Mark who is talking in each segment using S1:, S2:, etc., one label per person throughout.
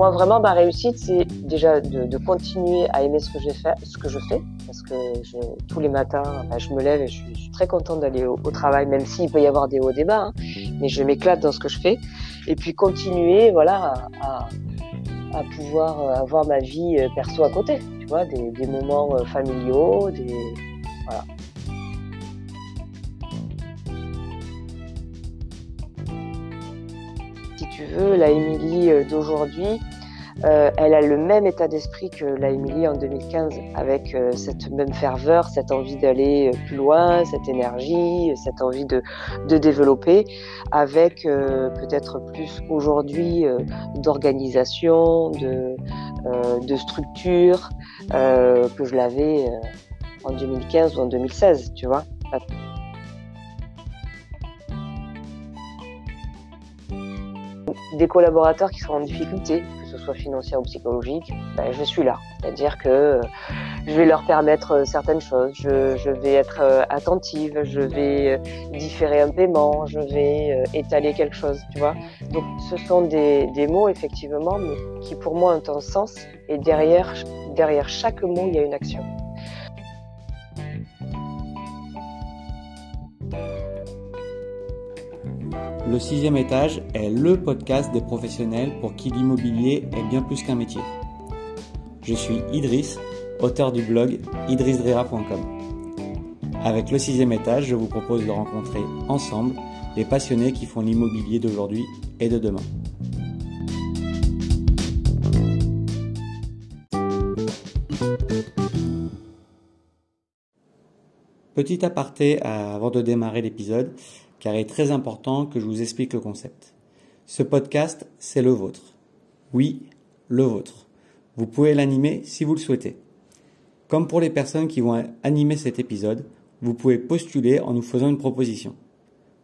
S1: moi, vraiment, ma réussite, c'est déjà de, continuer à aimer ce que, je fais, parce que tous les matins, je me lève et je suis, très contente d'aller au, travail, même s'il peut y avoir des hauts débats, hein, mais je m'éclate dans ce que je fais. Et puis continuer, voilà, à, pouvoir euh, avoir ma vie euh, perso à côté, tu vois, des, des moments euh, familiaux, des voilà. Si tu veux, la Émilie d'aujourd'hui, euh, elle a le même état d'esprit que la Émilie en 2015, avec euh, cette même ferveur, cette envie d'aller euh, plus loin, cette énergie, cette envie de, de développer, avec peut-être plus aujourd'hui d'organisation, de, de structure que je l'avais en 2015 ou en 2016, tu vois. Des collaborateurs qui sont en difficulté, soit financière ou psychologique, ben, je suis là. C'est-à-dire que euh, je vais leur permettre euh, certaines choses, je, vais être euh, attentive, je vais différer un paiement, je vais étaler quelque chose, tu vois. Donc ce sont des, des mots effectivement, mais qui pour moi ont un sens et derrière, derrière chaque mot, il y a une action.
S2: Le sixième étage est le podcast des professionnels pour qui l'immobilier est bien plus qu'un métier. Je suis Idriss, auteur du blog idrissdrera.com. Avec le sixième étage, je vous propose de rencontrer ensemble les passionnés qui font l'immobilier d'aujourd'hui et de demain. Petit aparté avant de démarrer l'épisode, car il est très important que je vous explique le concept. Ce podcast, c'est le vôtre. Oui, le vôtre. Vous pouvez l'animer si vous le souhaitez. Comme pour les personnes qui vont animer cet épisode, vous pouvez postuler en nous faisant une proposition.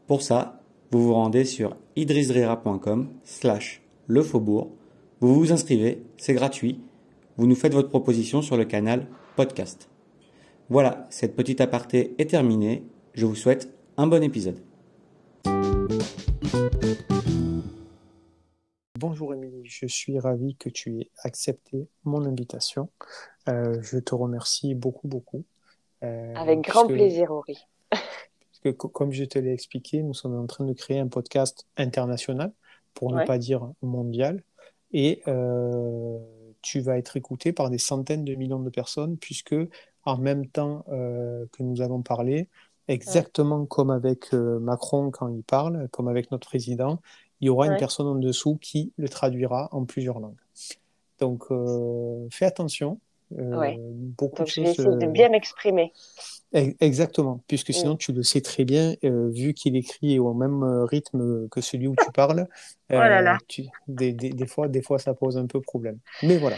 S2: Pour ça, vous vous rendez sur idrisrera.com slash le faubourg. Vous vous inscrivez, c'est gratuit. Vous nous faites votre proposition sur le canal podcast. Voilà, cette petite aparté est terminée. Je vous souhaite un bon épisode.
S3: Bonjour Émilie, je suis ravi que tu aies accepté mon invitation. Euh, je te remercie beaucoup, beaucoup.
S1: Euh, Avec grand plaisir, Henri.
S3: parce que, comme je te l'ai expliqué, nous sommes en train de créer un podcast international, pour ne pas dire mondial. Et euh, tu vas être écouté par des centaines de millions de personnes, puisque en même temps que nous allons parler, exactement comme avec Macron quand il parle, comme avec notre président, il y aura une personne en dessous qui le traduira en plusieurs langues. Donc, euh, fais attention.
S1: Euh, beaucoup de je vais essayer de euh, bien m'exprimer.
S3: Exactement, puisque sinon mm. tu le sais très bien, vu qu'il écrit au même rythme que celui où tu parles.
S1: oh là là.
S3: des, des, des, fois, des fois, ça pose un peu problème. Mais voilà.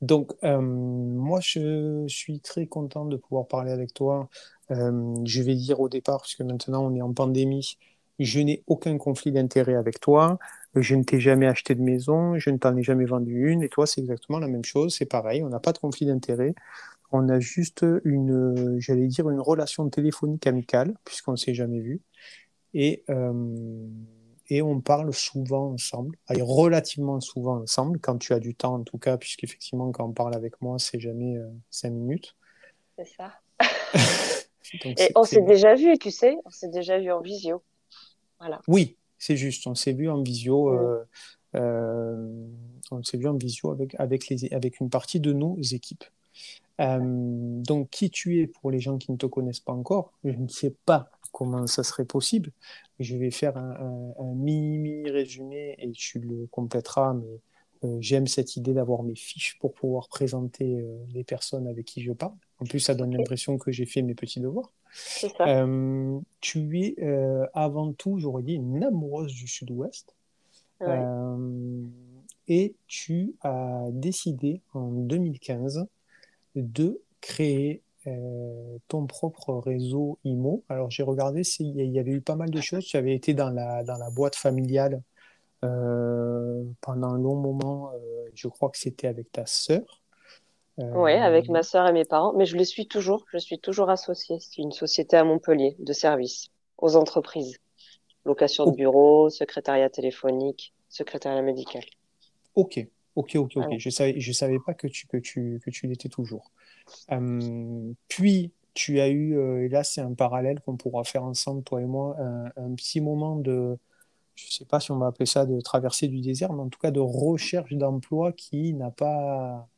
S3: Donc, moi, je suis très content de pouvoir parler avec toi. Je vais dire au départ, puisque maintenant on est en pandémie, je n'ai aucun conflit d'intérêt avec toi, je ne t'ai jamais acheté de maison, je ne t'en ai jamais vendu une, et toi, c'est exactement la même chose, c'est pareil, on n'a pas de conflit d'intérêt, on a juste une, j'allais dire, une relation téléphonique amicale, puisqu'on ne s'est jamais vu, et, euh, et on parle souvent ensemble, relativement souvent ensemble, quand tu as du temps en tout cas, puisqu'effectivement, quand on parle avec moi, c'est jamais euh, cinq minutes.
S1: C'est ça. et on s'est déjà vu, tu sais, on s'est déjà vu en visio.
S3: Oui, c'est juste. On s'est vu en visio. Euh, euh, on s'est vu en visio avec, avec, les, avec une partie de nos équipes. Euh, donc, qui tu es pour les gens qui ne te connaissent pas encore? Je ne sais pas comment ça serait possible. Je vais faire un, mini, résumé et tu le compléteras. Mais j'aime cette idée d'avoir mes fiches pour pouvoir présenter les personnes avec qui je parle. En plus, ça donne l'impression que j'ai fait mes petits devoirs. Euh, tu es euh, avant tout, j'aurais dit, une amoureuse du Sud-Ouest. Euh, et tu as décidé en 2015 de créer ton propre réseau IMO. Alors j'ai regardé s'il y avait eu pas mal de choses. Tu avais été dans la, dans la boîte familiale pendant un long moment. je crois que c'était avec ta sœur.
S1: Oui, avec ma sœur et mes parents, mais je le suis toujours. Je suis toujours associée. C'est une société à Montpellier de services aux entreprises. Location de bureau, secrétariat téléphonique, secrétariat médical.
S3: Ok, Ok, ok, ok. Je savais, je savais pas que tu, que tu, que tu l'étais toujours. Euh, puis, tu as eu, euh, et là, c'est un parallèle qu'on pourra faire ensemble, toi et moi, un, petit moment de, je sais pas si on va appeler ça de traversée du désert, mais en tout cas de recherche d'emploi qui n'a pas,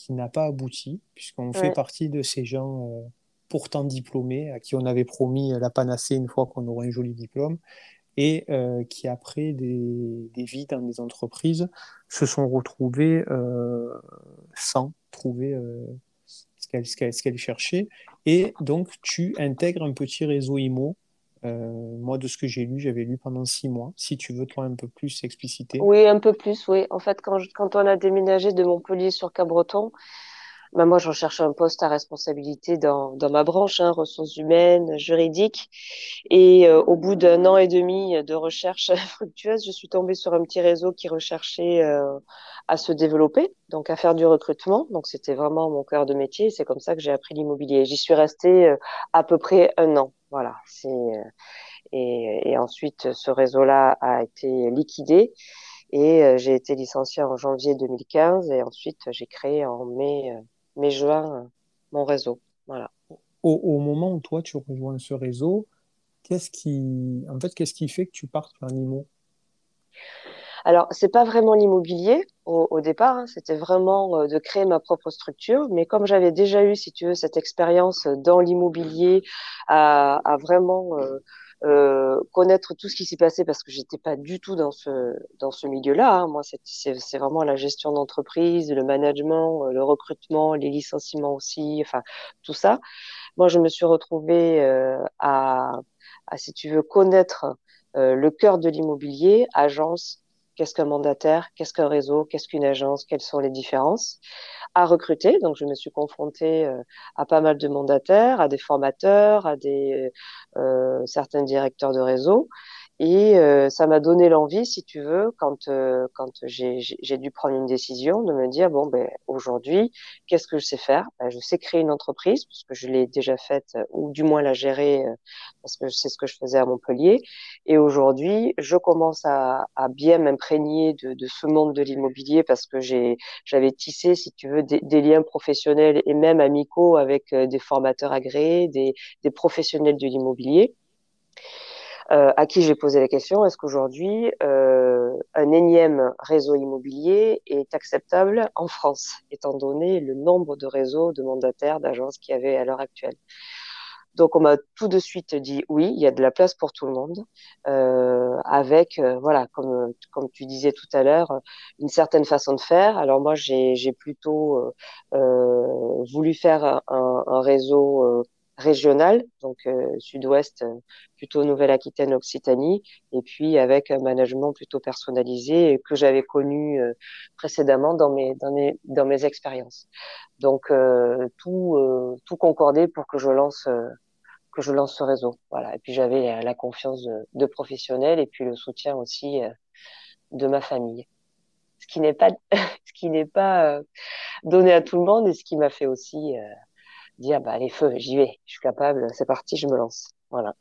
S3: qui n'a pas abouti, puisqu'on fait partie de ces gens euh, pourtant diplômés, à qui on avait promis la panacée une fois qu'on aurait un joli diplôme, et euh, qui, après des, des, vies dans des entreprises, se sont retrouvés euh, sans trouver ce qu'elles cherchaient. Et donc, tu intègres un petit réseau IMO. Moi, de ce que j'ai lu, j'avais lu pendant six mois. Si tu veux, toi, un peu plus expliciter.
S1: Oui, un peu plus, oui. En fait, quand, on a déménagé de Montpellier sur Cabreton, bah, moi, je recherche un poste à responsabilité dans, ma branche, hein, ressources humaines, juridiques. Et euh, au bout d'un an et demi de recherche fructueuse, je suis tombée sur un petit réseau qui recherchait euh, à se développer, donc à faire du recrutement. Donc c'était vraiment mon cœur de métier. C'est comme ça que j'ai appris l'immobilier. J'y suis restée euh, à peu près un an. Voilà. C'est et, et ensuite ce réseau-là a été liquidé. Et j'ai été licenciée en janvier 2015 et ensuite j'ai créé en mai mais juin, mon réseau. Voilà.
S3: Au, moment où toi, tu rejoins ce réseau, qu'est-ce qui, en fait, qu'est-ce qui fait que tu partes vers l'IMO
S1: alors, c'est pas vraiment l'immobilier au, départ, hein. c'était vraiment euh, de créer ma propre structure. Mais comme j'avais déjà eu, si tu veux, cette expérience dans l'immobilier, à, vraiment euh, euh, connaître tout ce qui s'est passé parce que j'étais pas du tout dans ce dans ce milieu-là. Hein. Moi, c'est vraiment la gestion d'entreprise, le management, euh, le recrutement, les licenciements aussi, enfin tout ça. Moi, je me suis retrouvée euh, à, à, si tu veux, connaître euh, le cœur de l'immobilier, agence, qu'est-ce qu'un mandataire, qu'est-ce qu'un réseau, qu'est-ce qu'une agence, quelles sont les différences à recruter. Donc, je me suis confrontée euh, à pas mal de mandataires, à des formateurs, à des euh, certains directeurs de réseau. Et euh, ça m'a donné l'envie, si tu veux, quand euh, quand j'ai dû prendre une décision, de me dire bon ben aujourd'hui, qu'est-ce que je sais faire? Ben, Je sais créer une entreprise parce que je l'ai déjà faite, ou du moins la gérer euh, parce que c'est ce que je faisais à Montpellier. Et aujourd'hui, je commence à, à bien m'imprégner de, de, ce monde de l'immobilier parce que j'avais tissé, si tu veux, des, des, liens professionnels et même amicaux avec des formateurs agréés, des, des professionnels de l'immobilier. Euh, à qui j'ai posé la question est-ce qu'aujourd'hui euh, un énième réseau immobilier est acceptable en France, étant donné le nombre de réseaux de mandataires d'agences qu'il y avait à l'heure actuelle? Donc on m'a tout de suite dit oui, il y a de la place pour tout le monde, euh, avec voilà comme comme tu disais tout à l'heure une certaine façon de faire. Alors moi j'ai plutôt voulu faire un réseau régional, donc euh, sud-ouest, euh, plutôt Nouvelle-Aquitaine, Occitanie, et puis avec un management plutôt personnalisé que j'avais connu euh, précédemment dans mes dans mes dans mes expériences. Donc tout tout concordait pour que je lance que je lance ce réseau. Voilà. Et puis j'avais la confiance de, de, professionnels et puis le soutien aussi de ma famille. Ce qui n'est pas ce qui n'est pas donné à tout le monde et ce qui m'a fait aussi dire bah, les feux, j'y vais, je suis capable, c'est parti, je me lance. Voilà.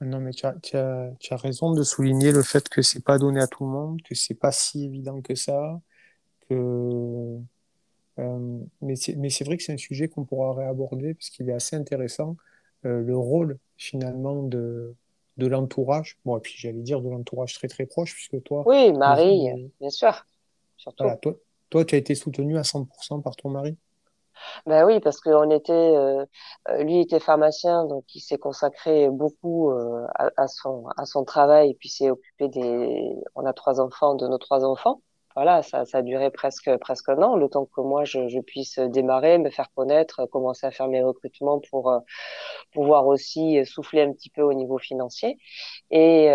S3: Non, mais tu as, tu, as, tu as, raison de souligner le fait que c'est pas donné à tout le monde, que c'est pas si évident que ça, que euh, mais c'est vrai que c'est un sujet qu'on pourra réaborder parce qu'il est assez intéressant. Euh, le rôle finalement de, de l'entourage, bon, et puis j'allais dire de l'entourage très très proche, puisque toi.
S1: Oui, Marie, bien sûr. Surtout.
S3: toi, toi, tu as été soutenu à 100% par ton mari
S1: ben oui, parce qu'on était, euh, euh, lui était pharmacien, donc il s'est consacré beaucoup euh, à, son à son travail et puis s'est occupé des. On a trois enfants, de nos trois enfants. Voilà, ça, ça a duré presque presque un an, le temps que moi je, je puisse démarrer, me faire connaître, commencer à faire mes recrutements pour pouvoir aussi souffler un petit peu au niveau financier. Et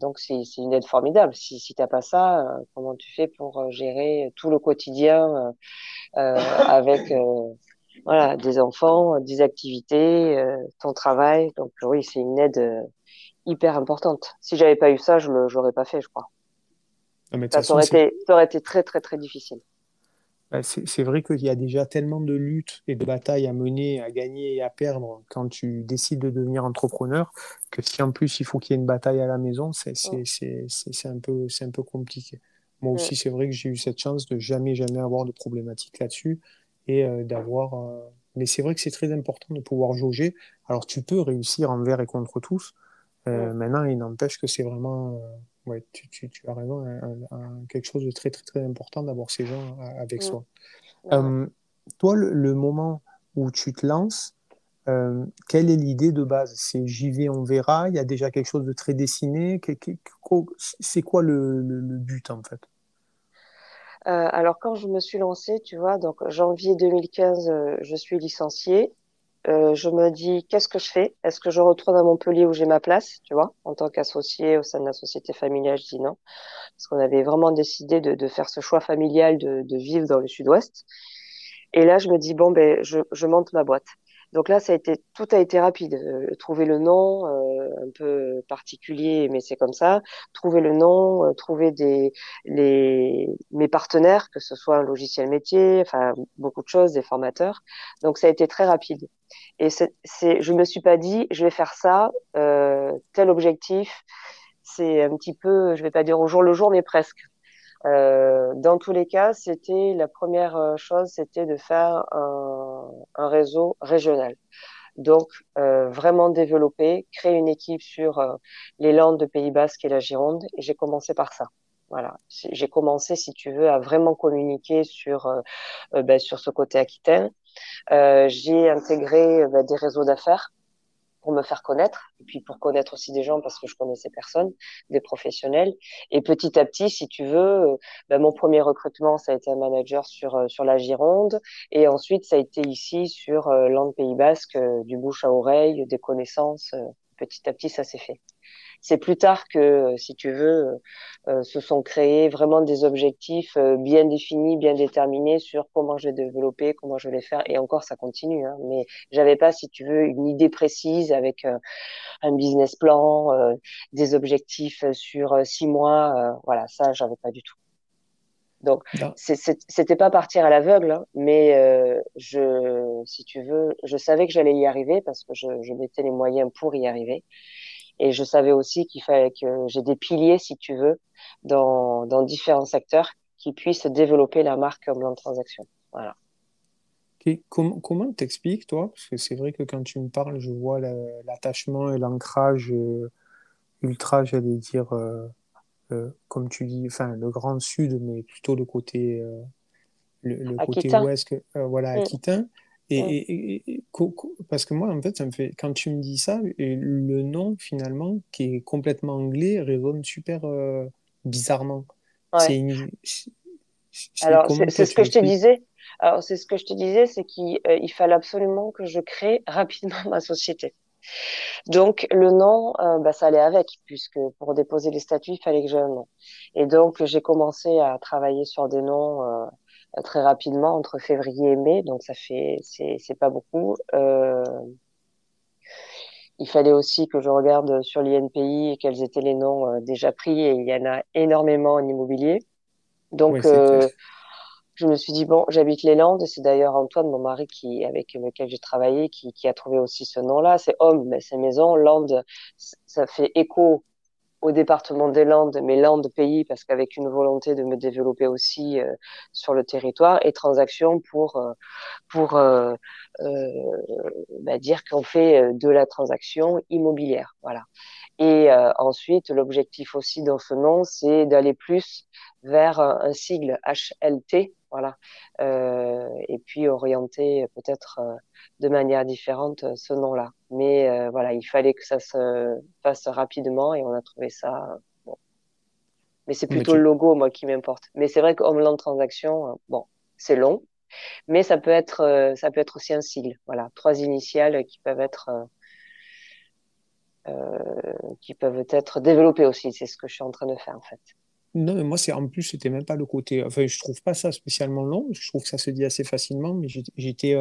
S1: donc c'est une aide formidable. Si si t'as pas ça, comment tu fais pour gérer tout le quotidien euh, avec euh, voilà des enfants, des activités, euh, ton travail? Donc oui, c'est une aide hyper importante. Si j'avais pas eu ça, je l'aurais pas fait, je crois. Ça, aurait été, ça aurait été très très très difficile.
S3: Bah, c'est vrai qu'il y a déjà tellement de luttes et de batailles à mener, à gagner et à perdre quand tu décides de devenir entrepreneur que si en plus il faut qu'il y ait une bataille à la maison, c'est un, peu, un peu compliqué. Moi aussi, c'est vrai que j'ai eu cette chance de jamais, jamais avoir de problématiques là-dessus et d'avoir. Mais c'est vrai que c'est très important de pouvoir jauger. Alors, tu peux réussir envers et contre tous. Maintenant, il n'empêche que c'est vraiment. Ouais, tu, tu, tu, as raison, quelque chose de très, très, très important d'avoir ces gens avec soi. toi, le, moment où tu te lances, euh, quelle est l'idée de base? C'est j'y vais, on verra. Il y a déjà quelque chose de très dessiné. C'est quoi le, but en fait?
S1: Euh, Alors quand je me suis lancée, tu vois, donc janvier 2015, euh, je suis licenciée. Je me dis qu'est-ce que je fais? Est-ce que je retourne à Montpellier où j'ai ma place, tu vois, en tant qu'associée au sein de la société familiale Je dis non, parce qu'on avait vraiment décidé de, faire ce choix familial de, vivre dans le Sud-Ouest. Et là, je me dis bon ben, je, je monte ma boîte. Donc là, a été, tout a été rapide. Euh, trouver le nom, euh, un peu particulier, mais c'est comme ça. Trouver le nom, euh, trouver des, mes partenaires, que ce soit un logiciel métier, enfin beaucoup de choses, des formateurs. Donc ça a été très rapide. Et c'est, je me suis pas dit, je vais faire ça, tel objectif. C'est un petit peu, je vais pas dire au jour le jour, mais presque. Euh, dans tous les cas, c'était la première euh, chose, c'était de faire un, réseau régional. Donc, euh, vraiment développer, créer une équipe sur les Landes de Pays Basque et la Gironde. Et j'ai commencé par ça. Voilà, j'ai commencé, si tu veux, à vraiment communiquer sur ben, sur ce côté aquitaine. j'ai intégré ben, des réseaux d'affaires pour me faire connaître et puis pour connaître aussi des gens parce que je connaissais personne, des professionnels. Et petit à petit, si tu veux, euh, ben, mon premier recrutement, ça a été un manager sur euh, sur la Gironde et ensuite ça a été ici sur euh, Land Pays Basque, du bouche à oreille, des connaissances. petit à petit, ça s'est fait c'est plus tard que, euh, si tu veux, euh, euh, se sont créés vraiment des objectifs bien définis, bien déterminés sur comment je vais développer, comment je vais les faire. Et encore, ça continue. Hein, mais j'avais pas, si tu veux, une idée précise avec un business plan, des objectifs sur six mois. voilà, ça, j'avais pas du tout. Donc, c'était pas partir à l'aveugle, hein, mais je, si tu veux, je savais que j'allais y arriver parce que je, je mettais les moyens pour y arriver. Et je savais aussi qu'il fallait que j'ai des piliers, si tu veux, dans, dans différents secteurs qui puissent développer la marque blanc de transaction. Voilà.
S3: Comment, comment t'expliques, toi? Parce que c'est vrai que quand tu me parles, je vois l'attachement et l'ancrage euh, ultra, j'allais dire, euh, euh, comme tu dis, enfin, le grand sud, mais plutôt le côté, le, côté ouest, voilà, mm. aquitain. Et, parce que moi, en fait, ça me fait, quand tu me dis ça, le nom finalement, qui est complètement anglais, résonne super euh, bizarrement.
S1: Alors, c'est ce que je te disais. Alors, c'est ce que je te disais, c'est qu'il euh, fallait absolument que je crée rapidement ma société. Donc, le nom, euh, bah, ça allait avec, puisque pour déposer les statuts, il fallait que j'ai un nom. Et donc, j'ai commencé à travailler sur des noms très rapidement entre février et mai, donc ça fait c'est pas beaucoup. Euh, il fallait aussi que je regarde sur l'INPI quels étaient les noms euh, déjà pris et il y en a énormément en immobilier. Donc euh, je me suis dit bon, j'habite les Landes. C'est d'ailleurs Antoine, mon mari, qui avec lequel j'ai travaillé, qui, qui, a trouvé aussi ce nom-là. C'est homme, mais c'est maison. Landes, ça fait écho au département des Landes, mais Landes pays, parce qu'avec une volonté de me développer aussi euh, sur le territoire, et transaction pour euh, pour euh, bah, dire qu'on fait de la transaction immobilière, voilà. Et ensuite, l'objectif aussi dans ce nom, c'est d'aller plus vers un, sigle HLT, voilà, et puis orienter peut-être de manière différente ce nom-là. Mais euh, voilà, il fallait que ça se fasse rapidement et on a trouvé ça. Bon. Mais c'est plutôt le logo, moi, qui m'importe. Mais c'est vrai qu'Homeland Transaction, euh, bon, c'est long, mais ça peut être, euh, ça peut être aussi un sigle. Voilà, trois initiales qui peuvent être, qui peuvent être développées aussi. C'est ce que je suis en train de faire, en fait.
S3: Non, mais moi, c'est en plus, c'était même pas le côté. Enfin, je trouve pas ça spécialement long. Je trouve que ça se dit assez facilement, mais j'étais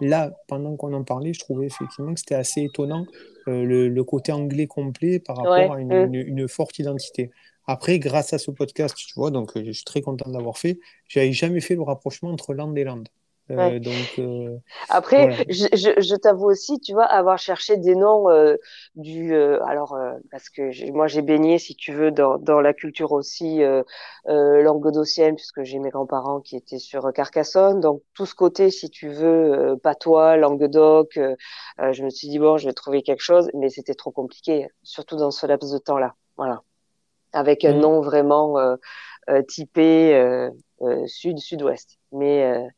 S3: là, pendant qu'on en parlait, je trouvais effectivement que c'était assez étonnant euh, le, côté anglais complet par rapport à une, forte identité. Après, grâce à ce podcast, tu vois, donc euh, je suis très content d'avoir fait. J'avais jamais fait le rapprochement entre Land et Land.
S1: donc, Après, je, je, t'avoue aussi, tu vois, avoir cherché des noms du. alors, parce que moi, j'ai baigné, si tu veux, dans, dans la culture aussi languedocienne, puisque j'ai mes grands-parents qui étaient sur Carcassonne. Donc, tout ce côté, si tu veux, patois, Languedoc, je me suis dit, bon, je vais trouver quelque chose, mais c'était trop compliqué, surtout dans ce laps de temps-là. Voilà. Avec un mmh. nom vraiment typé sud-sud-ouest. Mais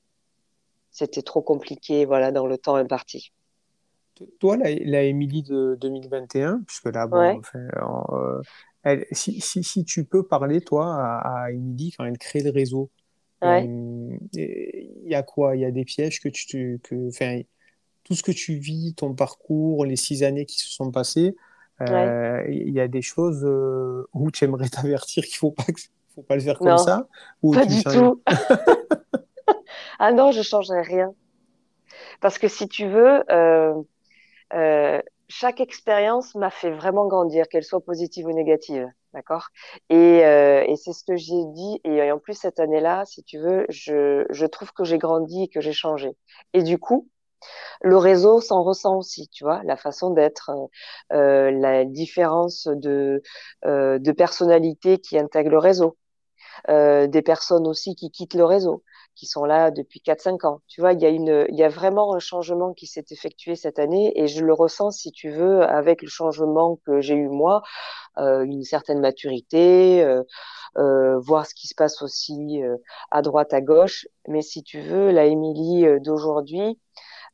S1: c'était trop compliqué voilà, dans le temps imparti.
S3: Toi, la, la Émilie de 2021, puisque là, bon, euh, elle, si, si, si, tu peux parler, toi, à, Émilie quand elle crée le réseau, euh, il y a quoi? Il y a des pièges que tu. Que, tout ce que tu vis, ton parcours, les six années qui se sont passées, euh, il y a des choses où tu aimerais t'avertir qu'il ne faut pas, faut pas le faire comme ça
S1: ou Pas du tout. ah non, je changerai rien. Parce que si tu veux, euh, euh, chaque expérience m'a fait vraiment grandir, qu'elle soit positive ou négative. D'accord? Et, euh, et c'est ce que j'ai dit. Et en plus, cette année-là, si tu veux, je, trouve que j'ai grandi et que j'ai changé. Et du coup, le réseau s'en ressent aussi, tu vois, la façon d'être, la différence de, personnalité qui intègre le réseau, des personnes aussi qui quittent le réseau qui sont là depuis 4-5 ans. Tu vois, il y, a y a vraiment un changement qui s'est effectué cette année et je le ressens, si tu veux, avec le changement que j'ai eu moi, euh, une certaine maturité, euh, euh, voir ce qui se passe aussi à droite, à gauche. Mais si tu veux, la Émilie d'aujourd'hui,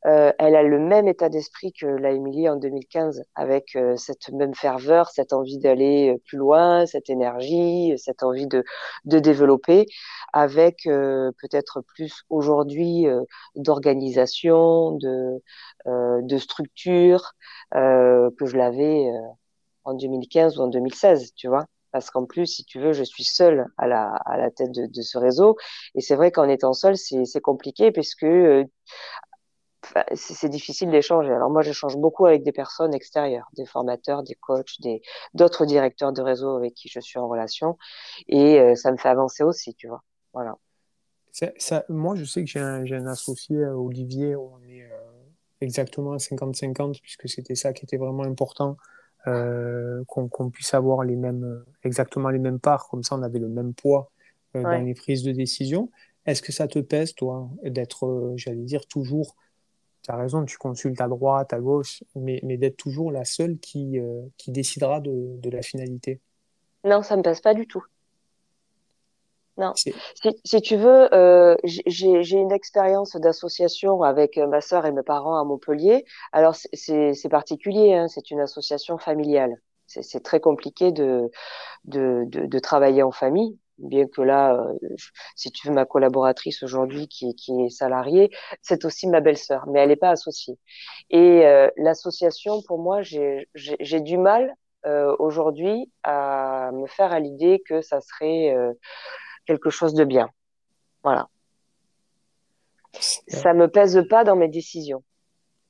S1: euh, elle a le même état d'esprit que la Émilie en 2015, avec euh, cette même ferveur, cette envie d'aller euh, plus loin, cette énergie, cette envie de, de développer, avec peut-être plus aujourd'hui d'organisation, de, de structure que je l'avais en 2015 ou en 2016, tu vois parce qu'en plus, si tu veux, je suis seule à la, à la tête de, de ce réseau. Et c'est vrai qu'en étant seule, c'est compliqué puisque c'est difficile d'échanger. Alors moi, j'échange beaucoup avec des personnes extérieures, des formateurs, des coachs, des d'autres directeurs de réseau avec qui je suis en relation, et euh, ça me fait avancer aussi, tu vois. Voilà.
S3: Ça, moi, je sais que j'ai un, un, associé, euh, Olivier, où on est euh, exactement à 50-50, puisque c'était ça qui était vraiment important, qu'on puisse avoir les mêmes, exactement les mêmes parts, comme ça on avait le même poids dans les prises de décision. Est-ce que ça te pèse, toi, d'être, j'allais dire, toujours tu as raison, tu consultes à droite, à gauche, mais, mais d'être toujours la seule qui, euh, qui décidera de, de, la finalité.
S1: Non, ça ne me passe pas du tout. Non. Si, si, tu veux, euh, j'ai une expérience d'association avec euh, ma sœur et mes parents à Montpellier. Alors, c'est particulier, hein, c'est une association familiale. C'est très compliqué de, de, de, de, travailler en famille bien que là, euh, si tu veux, ma collaboratrice aujourd'hui qui, qui, est salariée, c'est aussi ma belle-sœur, mais elle n'est pas associée. Et euh, l'association, pour moi, j'ai du mal euh, aujourd'hui à me faire à l'idée que ça serait quelque chose de bien. Voilà. Ça me pèse pas dans mes décisions.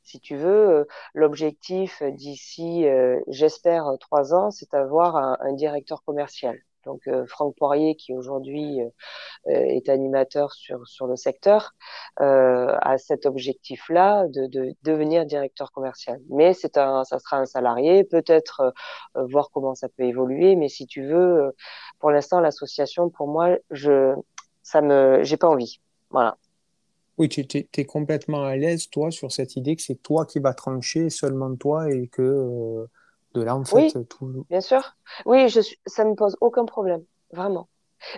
S1: Si tu veux, l'objectif d'ici, j'espère, trois ans, c'est d'avoir un, un directeur commercial donc euh, Franck Poirier, qui aujourd'hui euh, euh, est animateur sur, le secteur, a cet objectif-là de, de, devenir directeur commercial. Mais c'est un, ça sera un salarié, peut-être voir comment ça peut évoluer. Mais si tu veux, pour l'instant, l'association, pour moi, je, ça me, j'ai pas envie. Voilà.
S3: Oui, tu es, complètement à l'aise, toi, sur cette idée que c'est toi qui vas trancher, seulement toi, et que de là, en fait,
S1: oui, bien sûr. Oui, je suis... ça me pose aucun problème, vraiment.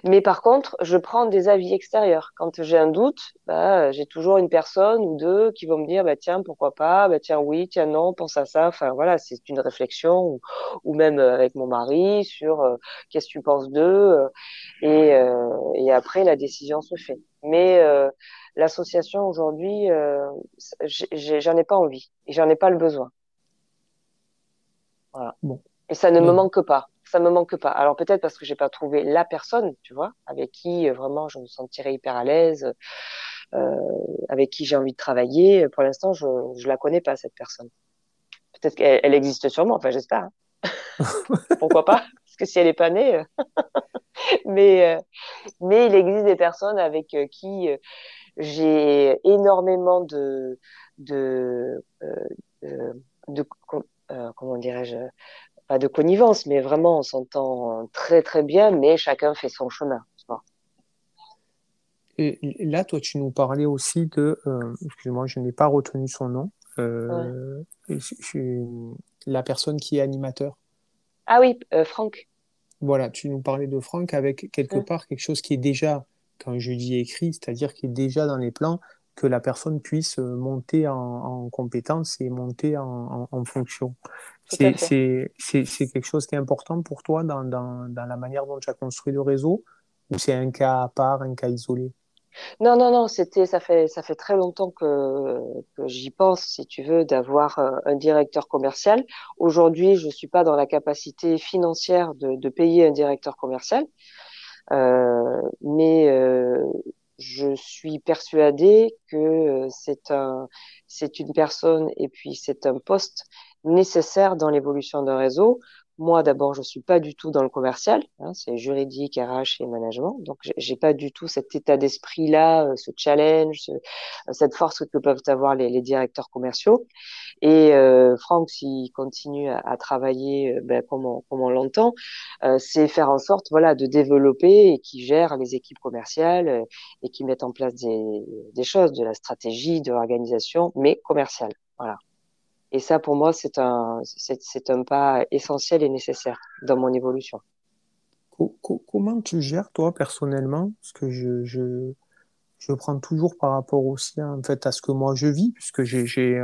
S1: Mais par contre, je prends des avis extérieurs. Quand j'ai un doute, bah, j'ai toujours une personne ou deux qui vont me dire, bah, tiens, pourquoi pas, bah, tiens, oui, tiens, non, pense à ça. Enfin, voilà, c'est une réflexion ou, ou, même euh, avec mon mari sur euh, qu'est-ce que tu penses d'eux. Euh, et, euh, et après, la décision se fait. Mais euh, l'association aujourd'hui, j'en ai pas envie et j'en ai pas le besoin. Voilà. Bon. Et ça ne me manque pas. Ça me manque pas. Alors peut-être parce que j'ai pas trouvé la personne, tu vois, avec qui euh, vraiment je me sentirais hyper à l'aise, euh, avec qui j'ai envie de travailler. Pour l'instant, je je la connais pas cette personne. Peut-être qu'elle elle existe sûrement. Enfin, j'espère. Hein. Pourquoi pas? Parce que si elle est pas née. mais euh, mais il existe des personnes avec qui j'ai énormément de, de, euh, de, comment dirais-je, pas de connivence, mais vraiment on s'entend très très bien, mais chacun fait son chemin.
S3: Et là, toi, tu nous parlais aussi de, excuse-moi, je n'ai pas retenu son nom, la personne qui est animateur.
S1: Ah oui, Franck.
S3: Voilà, tu nous parlais de Franck avec quelque part quelque chose qui est déjà, quand je dis écrit, c'est-à-dire qui est déjà dans les plans, que la personne puisse monter en, en compétence et monter en, en, fonction. C'est quelque chose qui est important pour toi dans, dans, dans la manière dont tu as construit le réseau ou c'est un cas à part, un cas isolé?
S1: Non, non, non, c'était, ça fait, ça fait très longtemps que, que j'y pense, si tu veux, d'avoir euh, un directeur commercial. Aujourd'hui, je suis pas dans la capacité financière de, de payer un directeur commercial, euh, mais euh, je suis persuadée que euh, c'est un, c'est une personne et puis c'est un poste nécessaire dans l'évolution d'un réseau moi, d'abord, je suis pas du tout dans le commercial, hein, c'est juridique, RH et management, donc j'ai pas du tout cet état d'esprit-là, euh, ce challenge, euh, cette force que peuvent avoir les, directeurs commerciaux. Et euh, Franck, s'il continue à, travailler euh, ben, comme on, l'entend, c'est faire en sorte, voilà, de développer et qui gère les équipes commerciales et qui mettent en place des, des choses, de la stratégie, de l'organisation, mais commerciale. Voilà. Et ça, pour moi, c'est un, c'est, un pas essentiel et nécessaire dans mon évolution.
S3: Comment tu gères, toi, personnellement Parce que je, je, je prends toujours par rapport aussi en fait, à ce que moi je vis, puisque j'ai, j'ai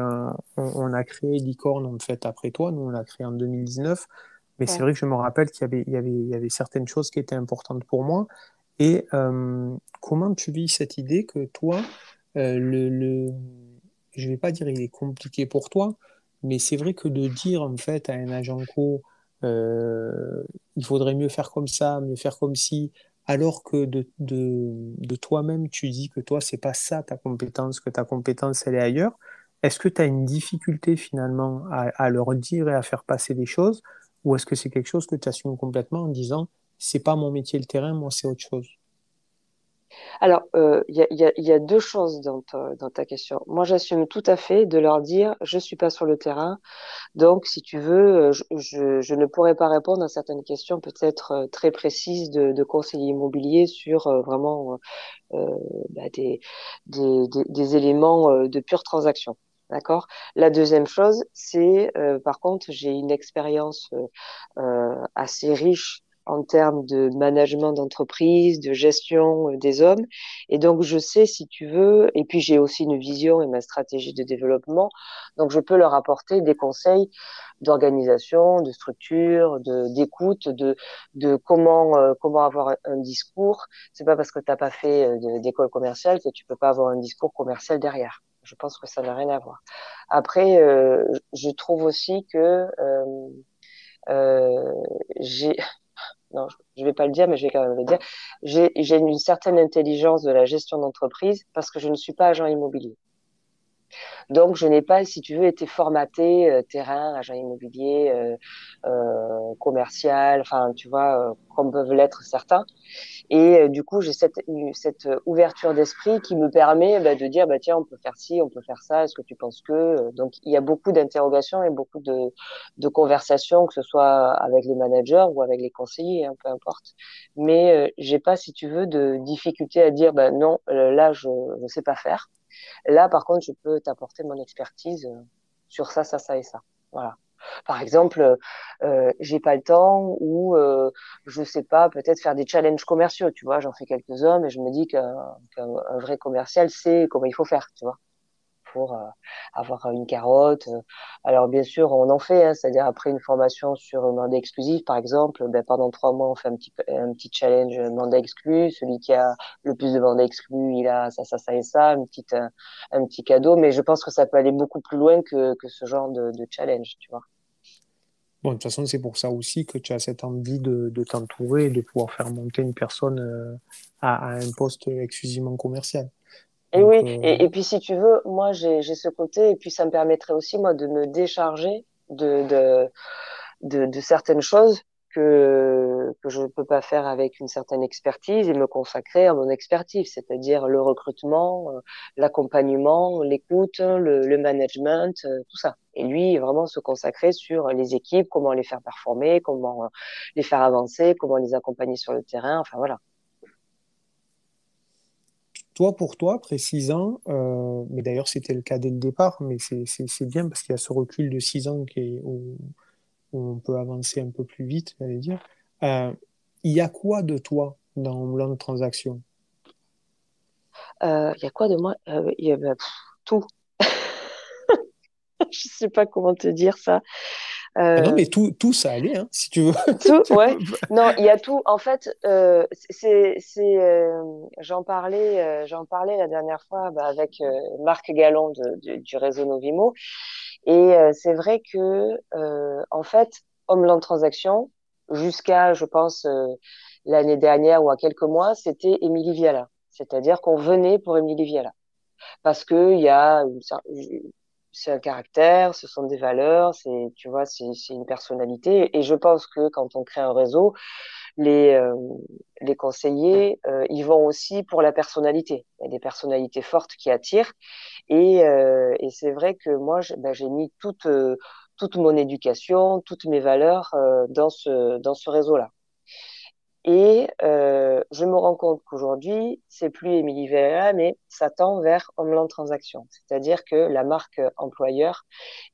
S3: on, a créé Licorne en fait, après toi, nous on l'a créé en 2019. Mais c'est vrai que je me rappelle qu'il y avait, il y, avait, il y avait certaines choses qui étaient importantes pour moi. Et euh, comment tu vis cette idée que toi, euh, le, le, je ne vais pas dire il est compliqué pour toi, mais c'est vrai que de dire en fait à un agent co, euh, il faudrait mieux faire comme ça, mieux faire comme si, alors que de, toi-même tu dis que toi c'est pas ça ta compétence, que ta compétence elle est ailleurs, est-ce que tu as une difficulté finalement à, à, leur dire et à faire passer des choses, ou est-ce que c'est quelque chose que tu assumes complètement en disant c'est pas mon métier le terrain, moi c'est autre chose?
S1: Alors, il euh, y, a, y, a, deux choses dans ta, question. Moi, j'assume tout à fait de leur dire, je suis pas sur le terrain, donc si tu veux, euh, je, ne pourrais pas répondre à certaines questions peut-être euh, très précises de, de conseiller immobilier sur vraiment bah, des, des, éléments de pure transaction. D'accord? La deuxième chose, c'est par contre, j'ai une expérience assez riche en termes de management d'entreprise, de gestion euh, des hommes. Et donc, je sais, si tu veux, et puis j'ai aussi une vision et ma stratégie de développement, donc je peux leur apporter des conseils d'organisation, de structure, d'écoute, de de comment euh, comment avoir un, discours. C'est pas parce que tu n'as pas fait euh, d'école commerciale que tu peux pas avoir un discours commercial derrière. Je pense que ça n'a rien à voir. Après, je trouve aussi que j'ai non, je vais pas le dire, mais je vais quand même le dire. J'ai une certaine intelligence de la gestion d'entreprise parce que je ne suis pas agent immobilier. Donc, je n'ai pas, si tu veux, été formaté euh, terrain, agent immobilier, euh, euh, commercial, enfin, tu vois, comme peuvent l'être certains. Et du coup, j'ai cette, ouverture d'esprit qui me permet bah, de dire, bah, tiens, on peut faire ci, on peut faire ça, est-ce que tu penses que... Donc, il y a beaucoup d'interrogations et beaucoup de, de conversations, que ce soit avec les managers ou avec les conseillers, hein, peu importe. Mais j'ai pas, si tu veux, de difficulté à dire, bah, non, là, je ne sais pas faire. Là, par contre, je peux t'apporter mon expertise euh, sur ça, ça, ça et ça. Voilà. Par exemple, euh, j'ai pas le temps ou euh, je sais pas, peut-être faire des challenges commerciaux. Tu vois, j'en fais quelques-uns, mais je me dis qu'un vrai commercial sait comment il faut faire. Tu vois pour euh, avoir une carotte. Alors bien sûr, on en fait, hein, c'est-à-dire après une formation sur un mandat exclusif, par exemple, ben, pendant trois mois, on fait un petit un petit challenge mandat exclu. Celui qui a le plus de mandats exclus, il a ça, ça, ça et ça, un petit un, petit cadeau. Mais je pense que ça peut aller beaucoup plus loin que, ce genre de, challenge, tu vois.
S3: Bon, de toute façon, c'est pour ça aussi que tu as cette envie de, de t'entourer et de pouvoir faire monter une personne euh, à, un poste exclusivement commercial.
S1: Et oui, euh, et, et, puis si tu veux, moi j'ai ce côté, et puis ça me permettrait aussi moi de me décharger de, de, de, de certaines choses que, que je ne peux pas faire avec une certaine expertise et me consacrer à mon expertise, c'est-à-dire le recrutement, euh, l'accompagnement, l'écoute, le, le, management, euh, tout ça. Et lui, vraiment se consacrer sur les équipes, comment les faire performer, comment les faire avancer, comment les accompagner sur le terrain, enfin voilà.
S3: Toi, pour toi, précisant, euh, mais d'ailleurs c'était le cas dès le départ, mais c'est bien parce qu'il y a ce recul de 6 ans qui où, on peut avancer un peu plus vite, j'allais dire. Euh, il y a quoi de toi dans l'an de transaction?
S1: Euh, Il y a quoi de moi? Euh, y a bah, tout. Je sais pas comment te dire ça.
S3: Ah non, mais tout, tout ça allait, hein, si tu veux.
S1: Tout, ouais. Non, il y a tout. En fait, euh, c'est, euh, j'en parlais, euh, j'en parlais la dernière fois bah, avec Marc Gallon de, de, du réseau Novimo, et c'est vrai que, en fait, Homeland Transaction, jusqu'à, je pense, l'année dernière ou à quelques mois, c'était Émilie Viala. C'est-à-dire qu'on venait pour Émilie Viala parce que il y a une, c'est un caractère, ce sont des valeurs, c'est tu vois, c'est une personnalité. Et je pense que quand on crée un réseau, les euh, les conseillers, euh, ils vont aussi pour la personnalité. Il y a des personnalités fortes qui attirent. Et euh, et c'est vrai que moi, ben, j'ai mis toute toute mon éducation, toutes mes valeurs dans ce dans ce réseau-là. Et euh, je me rends compte qu'aujourd'hui, c'est plus Émilie Vera, mais ça tend vers Homeland Transaction. C'est-à-dire que la marque employeur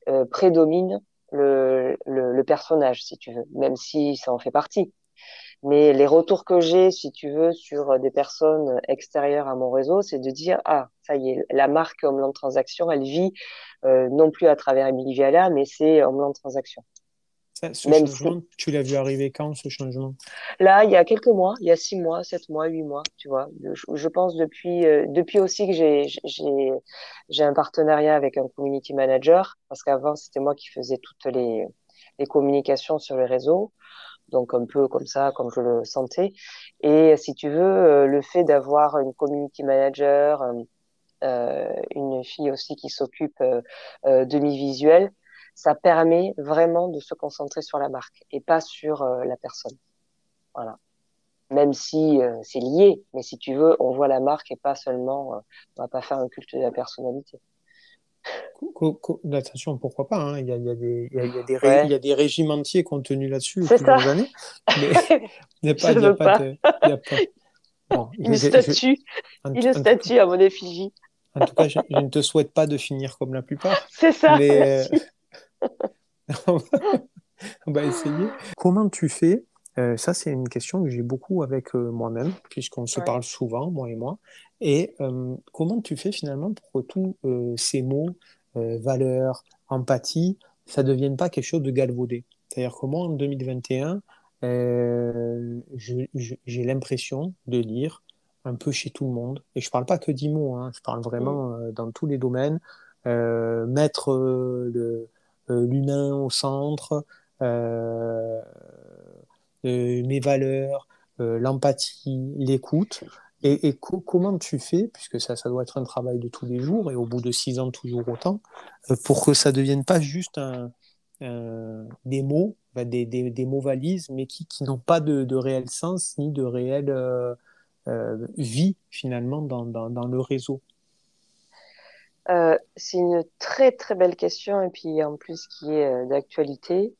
S1: euh, prédomine le, personnage, si tu veux, même si ça en fait partie. Mais les retours que j'ai, si tu veux, sur des personnes extérieures à mon réseau, c'est de dire ah ça y est, la marque Homeland Transaction, elle vit euh, non plus à travers Émilie Viala, mais c'est Homeland Transaction.
S3: Ça, ce Même changement, si... tu l'as vu arriver quand ce changement?
S1: Là, il y a quelques mois, il y a six mois, sept mois, huit mois, tu vois. Je, pense depuis euh, depuis aussi que j'ai un partenariat avec un community manager parce qu'avant c'était moi qui faisais toutes les les communications sur les réseaux, donc un peu comme ça, comme je le sentais. Et si tu veux, euh, le fait d'avoir une community manager, euh, une fille aussi qui s'occupe euh, de mi visuel ça permet vraiment de se concentrer sur la marque et pas sur euh, la personne. Voilà. Même si euh, c'est lié, mais si tu veux, on voit la marque et pas seulement, euh, on va pas faire un culte de la personnalité.
S3: Attention, pourquoi pas il, y a, il, y a des, régimes entiers contenus là-dessus depuis des années. Mais il n'y a pas, il y a pas, de, il y a pas...
S1: Bon, une statue, je... une statue à mon effigie.
S3: En tout cas, je, je, ne te souhaite pas de finir comme la plupart.
S1: C'est ça.
S3: Mais, on va essayer. Comment tu fais? Euh, Ça, c'est une question que j'ai beaucoup avec euh, moi-même, puisqu'on se ouais. parle souvent, moi et moi. Et euh, comment tu fais finalement pour que tous ces mots, valeur, empathie, ça ne devienne pas quelque chose de galvaudé? C'est-à-dire que moi, en 2021, j'ai l'impression de lire un peu chez tout le monde. Et je ne parle pas que dix mots, hein, je parle vraiment dans tous les domaines. mettre le l'humain au centre, euh, euh, mes valeurs, l'empathie, l'écoute. Et, et co comment tu fais, puisque ça, ça doit être un travail de tous les jours, et au bout de six ans, toujours autant, pour que ça ne devienne pas juste des mots, des, des, des, mots valises, mais qui, qui n'ont pas de, réel sens ni de réelle euh, euh, vie, finalement, dans, dans, le réseau?
S1: Euh, c'est une très très belle question et puis en plus qui est euh, d'actualité.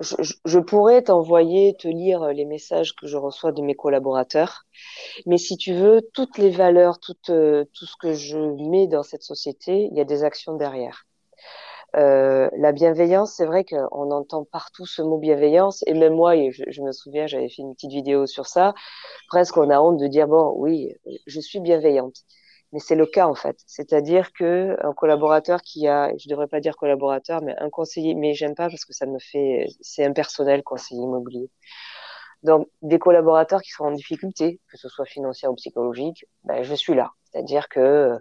S1: Je, je, pourrais t'envoyer, te lire les messages que je reçois de mes collaborateurs, mais si tu veux, toutes les valeurs, tout, euh, tout ce que je mets dans cette société, il y a des actions derrière. Euh, la bienveillance, c'est vrai qu'on entend partout ce mot bienveillance, et même moi, je, je me souviens, j'avais fait une petite vidéo sur ça, presque on a honte de dire, bon, oui, je suis bienveillante mais c'est le cas en fait. C'est-à-dire que un collaborateur qui a, je devrais pas dire collaborateur, mais un conseiller, mais j'aime pas parce que ça me fait, c'est impersonnel conseiller immobilier. Donc des collaborateurs qui sont en difficulté, que ce soit financière ou psychologique, ben, je suis là. C'est-à-dire que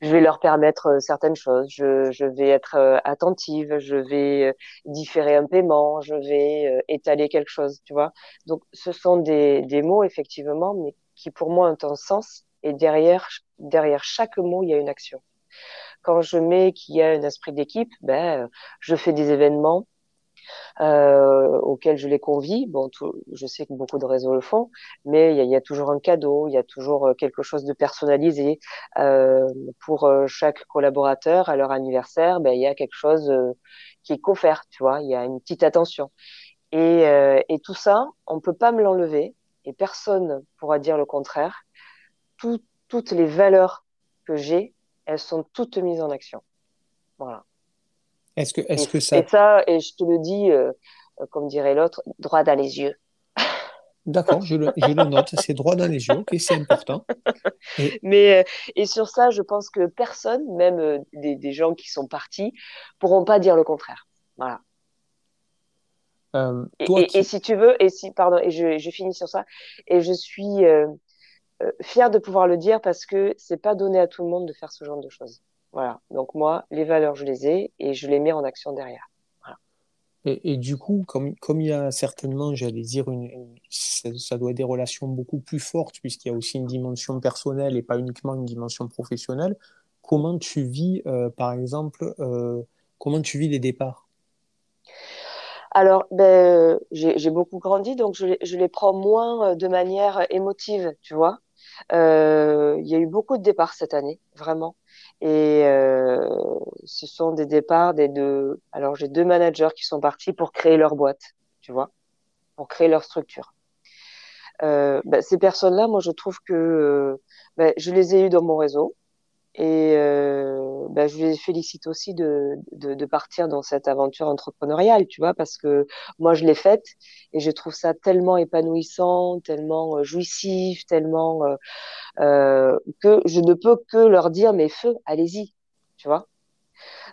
S1: je vais leur permettre certaines choses, je, vais être attentive, je vais différer un paiement, je vais étaler quelque chose, tu vois. Donc ce sont des mots effectivement, mais qui pour moi ont un sens et derrière, derrière chaque mot, il y a une action. Quand je mets qu'il y a un esprit d'équipe, ben, je fais des événements, euh, auxquels je les convie. Bon, je sais que beaucoup de réseaux le font, mais il y a, toujours un cadeau, il y a toujours quelque chose de personnalisé euh, pour chaque collaborateur à leur anniversaire. Ben il y a quelque chose qui est offert, tu vois. Il y a une petite attention. Et, et tout ça, on peut pas me l'enlever et personne pourra dire le contraire. Tout, toutes les valeurs que j'ai, elles sont toutes mises en action. Voilà.
S3: Est-ce que, est-ce que ça.
S1: Et ça, et je te le dis, euh, comme dirait l'autre, droit dans les yeux.
S3: D'accord, je le, je le note, c'est droit dans les yeux, ok, c'est important.
S1: Et... Mais, euh, et sur ça, je pense que personne, même euh, des, des, gens qui sont partis, pourront pas dire le contraire. Voilà. Euh, toi et, qui... et, et, si tu veux, et si, pardon, et je, je finis sur ça, et je suis euh, fière de pouvoir le dire parce que c'est pas donné à tout le monde de faire ce genre de choses. Voilà. Donc moi, les valeurs, je les ai et je les mets en action derrière. Voilà.
S3: Et, et, du coup, comme, comme il y a certainement, j'allais dire, une, une ça, ça, doit être des relations beaucoup plus fortes puisqu'il y a aussi une dimension personnelle et pas uniquement une dimension professionnelle. Comment tu vis, euh, par exemple, euh, comment tu vis les départs?
S1: Alors, ben, j'ai beaucoup grandi, donc je, je, les prends moins de manière émotive, tu vois. Euh, il y a eu beaucoup de départs cette année, vraiment. Et euh, ce sont des départs des deux. Alors j'ai deux managers qui sont partis pour créer leur boîte, tu vois, pour créer leur structure. Euh, ben, ces personnes-là, moi je trouve que ben, je les ai eues dans mon réseau et euh, ben, je les félicite aussi de, de, partir dans cette aventure entrepreneuriale, tu vois, parce que moi je l'ai faite et je trouve ça tellement épanouissant, tellement euh, jouissif, tellement euh, que je ne peux que leur dire mais feu, allez-y, tu vois.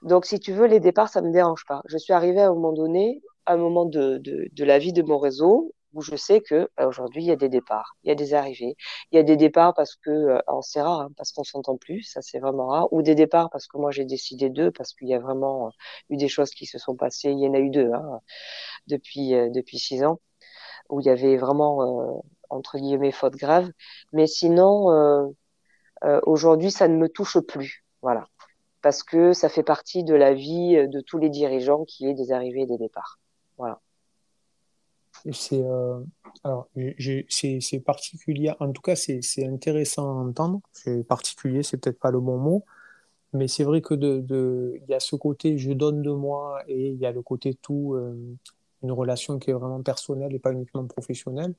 S1: Donc si tu veux, les départs, ça me dérange pas. Je suis arrivée à un moment donné, à un moment de, de la vie de mon réseau, où je sais que bah, aujourd'hui il y a des départs, il y a des arrivées, il y a des départs parce que euh, c'est rare, hein, parce qu'on s'entend plus, ça c'est vraiment rare, ou des départs parce que moi j'ai décidé d'eux, parce qu'il y a vraiment euh, eu des choses qui se sont passées, il y en a eu deux hein, depuis euh, depuis six ans, où il y avait vraiment euh, entre guillemets faute grave, mais sinon euh, aujourd'hui ça ne me touche plus, voilà, parce que ça fait partie de la vie de tous les dirigeants qui est des arrivées et des départs,
S3: c'est euh, alors c'est particulier en tout cas c'est intéressant à entendre. C'est particulier c'est peut-être pas le bon mot mais c'est vrai que de de il y a ce côté je donne de moi et il y a le côté tout euh, une relation qui est vraiment personnelle et pas uniquement professionnelle.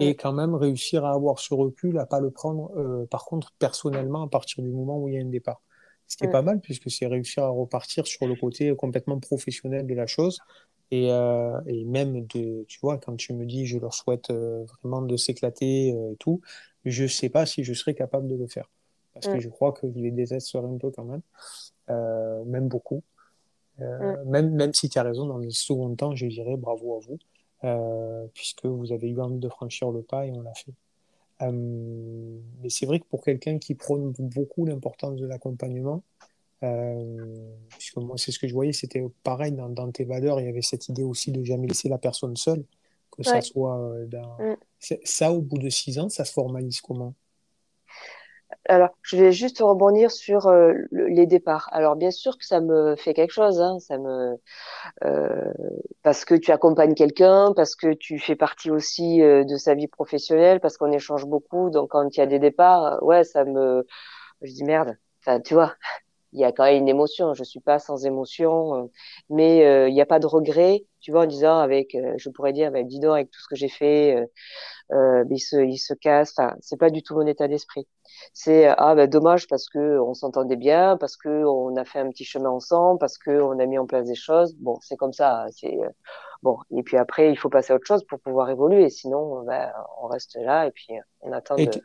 S3: Et quand même réussir à avoir ce recul à pas le prendre euh, par contre personnellement à partir du moment où il y a un départ. Ce qui est pas mal puisque c'est réussir à repartir sur le côté complètement professionnel de la chose et, euh, et, même de, tu vois, quand tu me dis je leur souhaite euh, vraiment de s'éclater euh, et tout, je sais pas si je serais capable de le faire. Parce que je crois que je les détesterais un peu quand même, même beaucoup. Euh, même, même si tu as raison, dans le second temps, je dirais bravo à vous, puisque vous avez eu envie de franchir le pas et on l'a fait. mais c'est vrai que pour quelqu'un qui prône beaucoup l'importance de l'accompagnement, puisque moi, c'est ce que je voyais, c'était pareil dans, dans, tes valeurs, il y avait cette idée aussi de jamais laisser la personne seule, que ouais. ça soit euh, dans... mm. Ça, au bout de six ans, ça se formalise comment?
S1: Alors, je vais juste rebondir sur euh, les départs. Alors, bien sûr que ça me fait quelque chose, hein, ça me euh, parce que tu accompagnes quelqu'un, parce que tu fais partie aussi euh, de sa vie professionnelle, parce qu'on échange beaucoup. Donc, quand il y a des départs, ouais, ça me, je dis merde. Enfin, tu vois, il y a quand même une émotion. Je suis pas sans émotion, euh, mais euh, il n'y a pas de regret, tu vois, en disant avec, euh, je pourrais dire, bah, dis donc avec tout ce que j'ai fait, euh, il se, il se casse. Enfin, c'est pas du tout mon état d'esprit. C'est ah ben dommage parce que on s'entendait bien, parce que on a fait un petit chemin ensemble, parce que on a mis en place des choses. Bon, c'est comme ça. C'est bon. Et puis après, il faut passer à autre chose pour pouvoir évoluer. Sinon, ben, on reste là et puis on attend et de,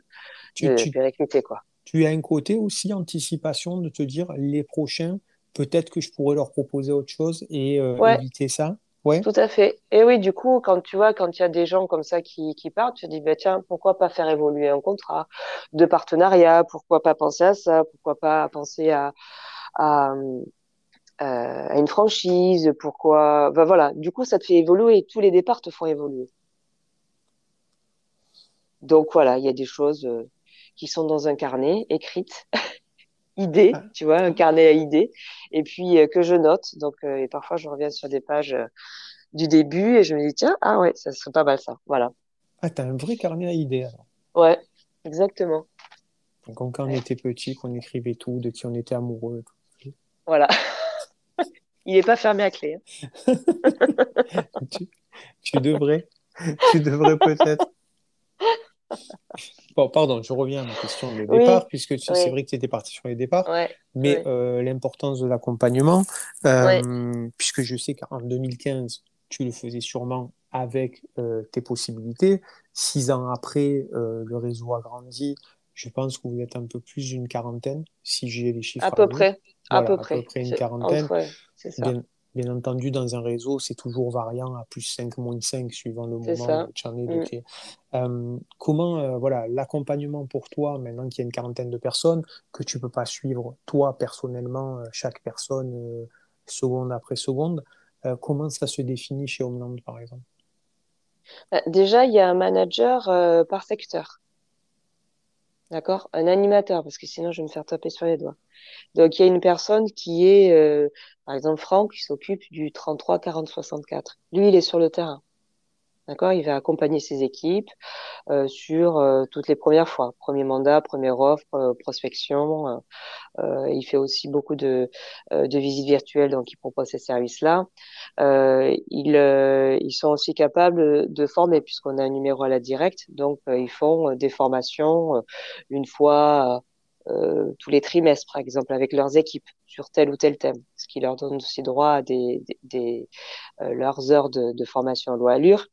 S1: tu, de tu, péricliter quoi
S3: tu as un côté aussi anticipation de te dire les prochains, peut-être que je pourrais leur proposer autre chose et euh, ouais. éviter ça?
S1: Ouais. Tout à fait. Et oui, du coup, quand tu vois, quand il y a des gens comme ça qui, qui partent, tu te dis, bah, tiens, pourquoi pas faire évoluer un contrat de partenariat? Pourquoi pas penser à ça? Pourquoi pas penser à, à, euh, à une franchise? Pourquoi? Ben voilà. Du coup, ça te fait évoluer. Tous les départs te font évoluer. Donc voilà, il y a des choses. Qui sont dans un carnet écrites, idées, ah. tu vois, un carnet à idées, et puis euh, que je note. Donc, euh, et parfois je reviens sur des pages euh, du début et je me dis, tiens, ah ouais, ça serait pas mal ça. Voilà.
S3: Ah, t'as un vrai carnet à idées alors.
S1: Ouais, exactement.
S3: Donc, quand on était petit, qu'on écrivait tout, de qui on était amoureux.
S1: Voilà. Il n'est pas fermé à clé. Hein.
S3: tu, devrais. Tu devrais peut-être. Pardon, je reviens à ma question de départ, puisque c'est vrai que tu étais parti sur les départs, mais euh, l'importance de l'accompagnement, euh, puisque je sais qu'en 2015, tu le faisais sûrement avec euh, tes possibilités. Six ans après, le réseau a grandi. Je pense que vous êtes un peu plus d'une quarantaine, si j'ai les chiffres.
S1: À, peu près.
S3: à peu près. À peu près une quarantaine. Bien, bien, entendu, dans un réseau, c'est toujours variant à plus 5, moins 5, suivant le moment où tu en es. Mm. Euh, comment, euh, voilà, l'accompagnement pour toi, maintenant qu'il y a une quarantaine de personnes, que tu ne peux pas suivre toi personnellement, euh, chaque personne, seconde après seconde, comment ça se définit chez Homeland, par exemple?
S1: Bah, Déjà, il y a un manager par secteur. D'accord? Un animateur, parce que sinon je vais me faire taper sur les doigts. Donc il y a une personne qui est, euh, par exemple Franck, qui s'occupe du 33 40 64. Lui, il est sur le terrain. D'accord? Il va accompagner ses équipes euh, sur euh, toutes les premières fois. Premier mandat, première offre, euh, prospection. il fait aussi beaucoup de, visites virtuelles, donc il propose ces services-là. ils sont aussi capables de former, puisqu'on a un numéro à la directe. Donc, ils font des formations une fois euh, tous les trimestres, par exemple, avec leurs équipes sur tel ou tel thème, ce qui leur donne aussi droit à des, euh, leurs heures de, formation en loi Allure.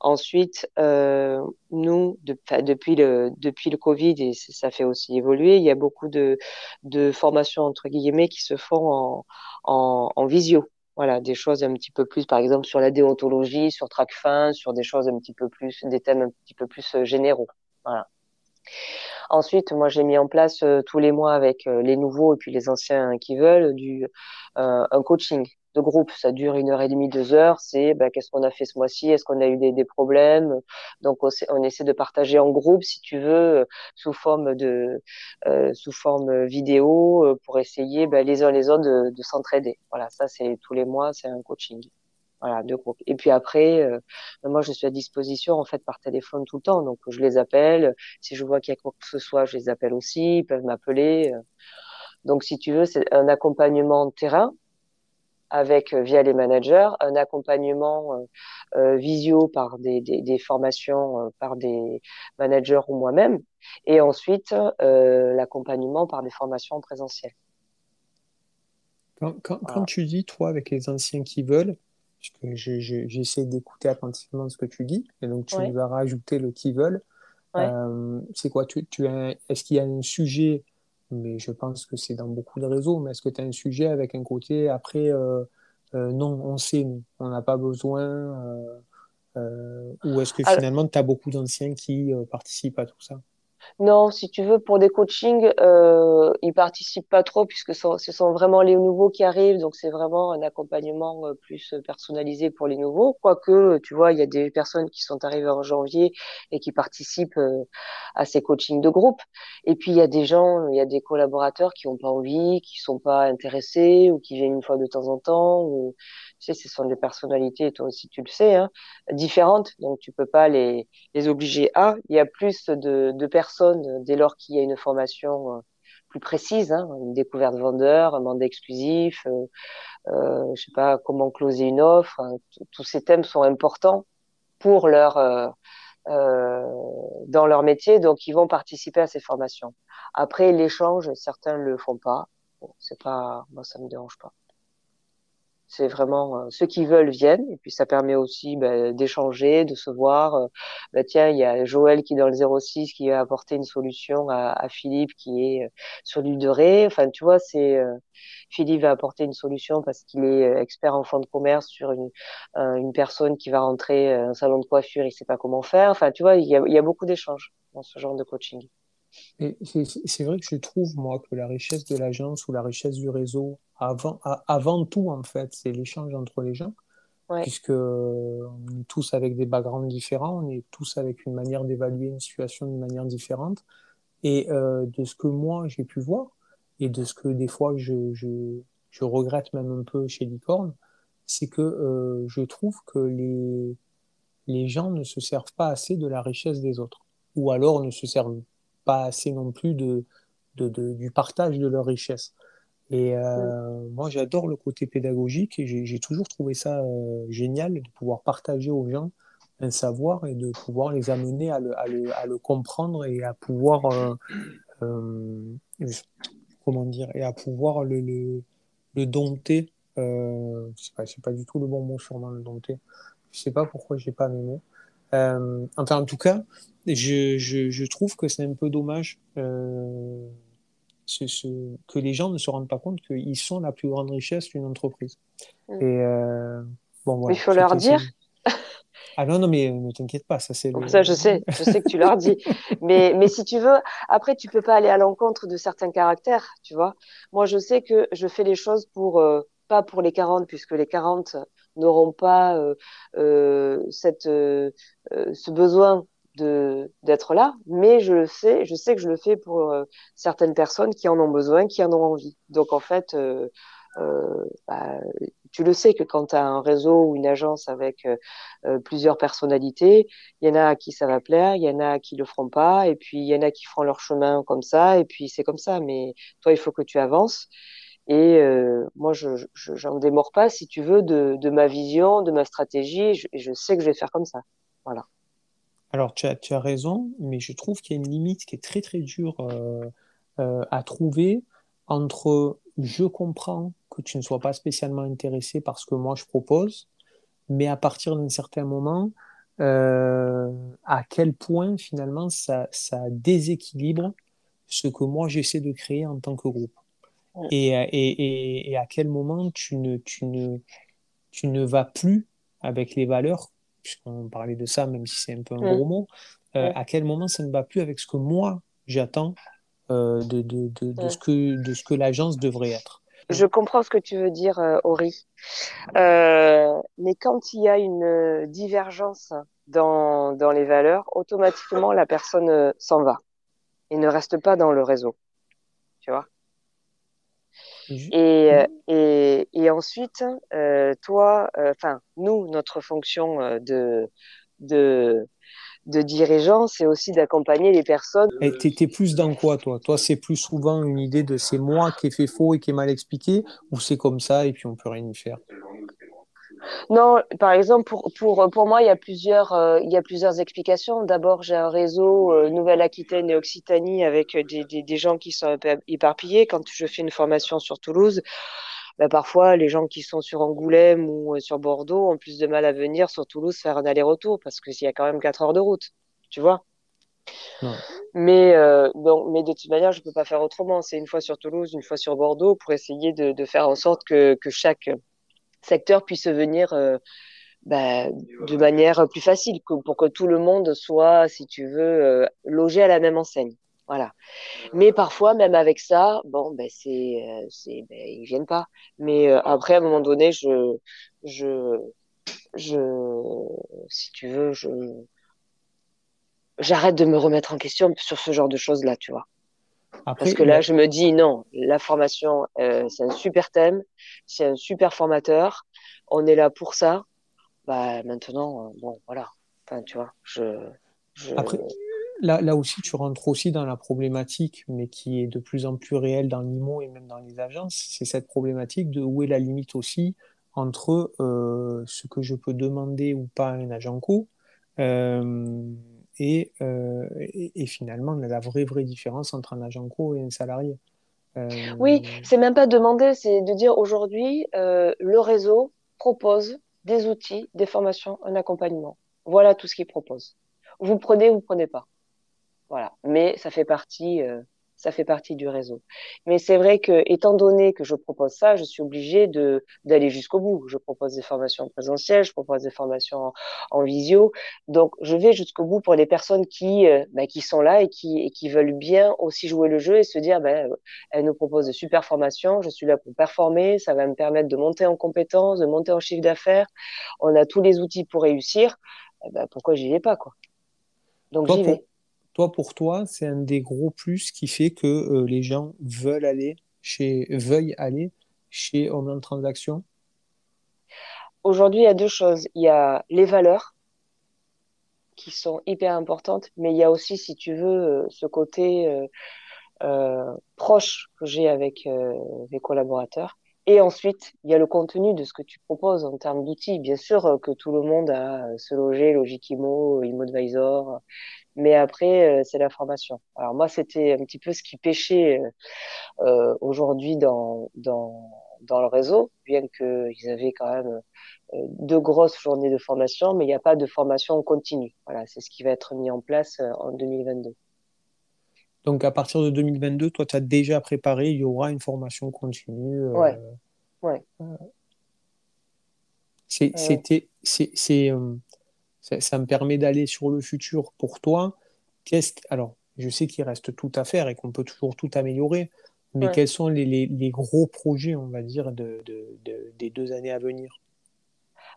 S1: Ensuite, euh, nous, de, depuis le depuis le Covid et ça fait aussi évoluer, il y a beaucoup de de formations entre guillemets qui se font en en, en visio. Voilà, des choses un petit peu plus, par exemple, sur la déontologie, sur TrackFin, sur des choses un petit peu plus, des thèmes un petit peu plus généraux. Voilà. Ensuite, moi, j'ai mis en place euh, tous les mois avec euh, les nouveaux et puis les anciens qui veulent du euh, un coaching de groupe. Ça dure une heure et demie, deux heures. C'est bah, qu'est-ce qu'on a fait ce mois-ci, est-ce qu'on a eu des, problèmes? Donc, on, essaie de partager en groupe, si tu veux, sous forme de sous forme vidéo, pour essayer bah, les uns les autres de s'entraider. Voilà, ça c'est tous les mois, c'est un coaching. Voilà, deux groupes. Et puis après, euh, moi, je suis à disposition en fait par téléphone tout le temps. Donc, je les appelle. Si je vois qu'il y a quoi que ce soit, je les appelle aussi. Ils peuvent m'appeler. Donc, si tu veux, c'est un accompagnement de terrain avec euh, via les managers, un accompagnement euh, euh visio par des, des, des formations par des managers ou moi-même, et ensuite l'accompagnement par des formations présentielles.
S3: Quand, quand, quand, tu dis, toi, avec les anciens qui veulent, puisque j'essaie d'écouter attentivement ce que tu dis, et donc tu vas rajouter le qui veulent. Euh, c'est quoi? Tu, tu Est-ce qu'il y a un sujet, mais je pense que c'est dans beaucoup de réseaux, mais est-ce que tu as un sujet avec un côté après, euh, euh, non, on sait, on n'a pas besoin, ou est-ce que finalement tu as beaucoup d'anciens qui participent à tout ça?
S1: Non, si tu veux, pour des coachings, euh, ils participent pas trop puisque ce sont vraiment les nouveaux qui arrivent, donc c'est vraiment un accompagnement euh, plus personnalisé pour les nouveaux. Quoique, tu vois, il y a des personnes qui sont arrivées en janvier et qui participent euh, à ces coachings de groupe. Et puis il y a des gens, il y a des collaborateurs qui ont pas envie, qui sont pas intéressés ou qui viennent une fois de temps en temps. Ou sais, ce sont des personnalités, toi aussi tu le sais, hein, différentes, donc tu peux pas les, les obliger à. Il y a plus de, de personnes dès lors qu'il y a une formation euh, plus précise, hein, une découverte vendeur, un mandat exclusif, euh, euh, je sais pas comment closer une offre. Hein, tous ces thèmes sont importants pour leur euh, euh, dans leur métier, donc ils vont participer à ces formations. Après l'échange, certains le font pas. Bon, c'est pas, moi ça me dérange pas. C'est vraiment euh, ceux qui veulent viennent et puis ça permet aussi bah, d'échanger, de se voir. Euh, bah, tiens, il y a Joël qui est dans le 06 qui a apporté une solution à, à Philippe qui est euh, sur l'huile de Ré. Enfin, tu vois, c'est Philippe va apporter une solution parce qu'il est expert en fonds de commerce sur une, une personne qui va rentrer un salon de coiffure, il sait pas comment faire. Enfin, tu vois, il y a beaucoup d'échanges dans ce genre de coaching.
S3: C'est vrai que je trouve, moi, que la richesse de l'agence ou la richesse du réseau, avant, avant tout, en fait, c'est l'échange entre les gens. Puisque on est tous avec des backgrounds différents, on est tous avec une manière d'évaluer une situation d'une manière différente. Et euh, de ce que moi j'ai pu voir, et de ce que des fois je, je, je regrette même un peu chez Licorne, c'est que je trouve que les, les gens ne se servent pas assez de la richesse des autres, ou alors ne se servent pas assez non plus de, du partage de leur richesse. Et euh, moi, j'adore le côté pédagogique et j'ai toujours trouvé ça euh, génial de pouvoir partager aux gens un savoir et de pouvoir les amener à le, à le, à le comprendre et à pouvoir, euh, comment dire, et à pouvoir le, le, le dompter. Euh, c'est pas, pas du tout le bon mot sûrement, le dompter. Je sais pas pourquoi j'ai pas mes mots. Enfin, en tout cas, je, je, je trouve que c'est un peu dommage ce, que les gens ne se rendent pas compte qu'ils sont la plus grande richesse d'une entreprise.
S1: Mm. Et euh, bon, voilà, Il faut leur dire.
S3: Ah non, non, mais ne t'inquiète pas, ça c'est.
S1: Ça, je sais, je sais que tu leur dis. mais, mais si tu veux, après, tu peux pas aller à l'encontre de certains caractères, tu vois. Moi, je sais que je fais les choses pour, euh, pas pour les 40, puisque les 40 n'auront pas euh, euh, cette, euh, ce besoin d'être là, mais je le sais, je sais que je le fais pour certaines personnes qui en ont besoin, qui en ont envie. Donc en fait, bah, tu le sais que quand tu as un réseau ou une agence avec plusieurs personnalités, il y en a à qui ça va plaire, il y en a qui le feront pas, et puis il y en a qui feront leur chemin comme ça, et puis c'est comme ça. Mais toi, il faut que tu avances. Et moi, je j'en démords pas, si tu veux, de, ma vision, de ma stratégie. et je sais que je vais faire comme ça. Voilà.
S3: Alors, tu as, raison, mais je trouve qu'il y a une limite qui est très très dure euh, euh, à trouver entre je comprends que tu ne sois pas spécialement intéressé par ce que moi je propose, mais à partir d'un certain moment, euh, à quel point finalement ça déséquilibre ce que moi j'essaie de créer en tant que groupe. Et, et, et, à quel moment tu ne, tu, ne, tu ne vas plus avec les valeurs puisqu'on parlait de ça, même si c'est un peu un gros mot, euh, à quel moment ça ne va plus avec ce que moi j'attends euh, de, de, de, de, ce que, de ce que l'agence devrait être?
S1: Je comprends ce que tu veux dire, euh, Ori. mais quand il y a une divergence dans, dans les valeurs, automatiquement la personne s'en va et ne reste pas dans le réseau. Tu vois? Et, euh, et, et, ensuite, euh, toi, euh, enfin, nous, notre fonction de, de, de dirigeant, c'est aussi d'accompagner les personnes.
S3: Et t'es plus dans quoi, toi? Toi, c'est plus souvent une idée de c'est moi qui ai fait faux et qui ai mal expliqué, ou c'est comme ça et puis on peut rien y faire?
S1: Non, par exemple, pour, pour, pour moi, il y a plusieurs, euh, il y a plusieurs explications. D'abord, j'ai un réseau euh, Nouvelle-Aquitaine et Occitanie avec des, des, des, gens qui sont éparpillés. Quand je fais une formation sur Toulouse, bah, parfois, les gens qui sont sur Angoulême ou euh, sur Bordeaux ont plus de mal à venir sur Toulouse faire un aller-retour parce qu'il y a quand même quatre heures de route, tu vois. Mais, donc, mais de toute manière, je peux pas faire autrement. C'est une fois sur Toulouse, une fois sur Bordeaux pour essayer de, de faire en sorte que, que chaque secteur puisse venir euh, bah, de manière plus facile, pour que tout le monde soit, si tu veux, euh, logé à la même enseigne. Voilà. Mais parfois, même avec ça, bon, ben c'est, euh, c'est, ben, ils viennent pas. Mais après, à un moment donné, je, je, je, si tu veux, je, j'arrête de me remettre en question sur ce genre de choses-là, tu vois. Parce que là, je me dis non, la formation, euh, c'est un super thème, c'est un super formateur, on est là pour ça. Bah maintenant, euh, bon, voilà. Enfin, tu vois, je.
S3: Après, là, là aussi, tu rentres aussi dans la problématique, mais qui est de plus en plus réelle dans l'IMO et même dans les agences, c'est cette problématique de où est la limite aussi entre euh, ce que je peux demander ou pas à un agent co. Euh, euh, et, et, finalement la vraie vraie différence entre un agent co et un salarié.
S1: Euh... Oui, c'est même pas demander, c'est de dire aujourd'hui euh, le réseau propose des outils, des formations, un accompagnement. Voilà tout ce qu'il propose. Vous prenez, vous prenez pas. Voilà, mais ça fait partie euh, ça fait partie du réseau. Mais c'est vrai que, étant donné que je propose ça, je suis obligée de d'aller jusqu'au bout. Je propose des formations présentielles, je propose des formations en, visio. Donc, je vais jusqu'au bout pour les personnes qui euh, bah, qui sont là et qui et qui veulent bien aussi jouer le jeu et se dire, ben, elle nous propose de super formations. Je suis là pour performer. Ça va me permettre de monter en compétences, de monter en chiffre d'affaires. On a tous les outils pour réussir. Eh ben, pourquoi j'y vais pas, quoi? Donc, j'y vais
S3: toi, pour toi, c'est un des gros plus qui fait que euh, les gens veulent aller chez, veuillent aller chez Homeland Transaction?
S1: Aujourd'hui, il y a deux choses. Il y a les valeurs qui sont hyper importantes, mais il y a aussi, si tu veux, ce côté euh, proche que j'ai avec mes collaborateurs. Et ensuite, il y a le contenu de ce que tu proposes en termes d'outils. Bien sûr que tout le monde a se loger, Logikimo, ImoAdvisor, mais après, c'est la formation. Alors moi, c'était un petit peu ce qui pêchait euh, aujourd'hui dans, dans, dans le réseau, bien qu'ils avaient quand même deux grosses journées de formation, mais il n'y a pas de formation continue. Voilà, c'est ce qui va être mis en place en 2022.
S3: Donc à partir de 2022, toi, tu as déjà préparé, il y aura une formation continue.
S1: Euh, ouais. ouais.
S3: C'était, c'est, euh, ça, me permet d'aller sur le futur pour toi. Qu'est-ce, alors, je sais qu'il reste tout à faire et qu'on peut toujours tout améliorer, mais quels sont les, les, les, gros projets, on va dire, de, de, de, des deux années à venir?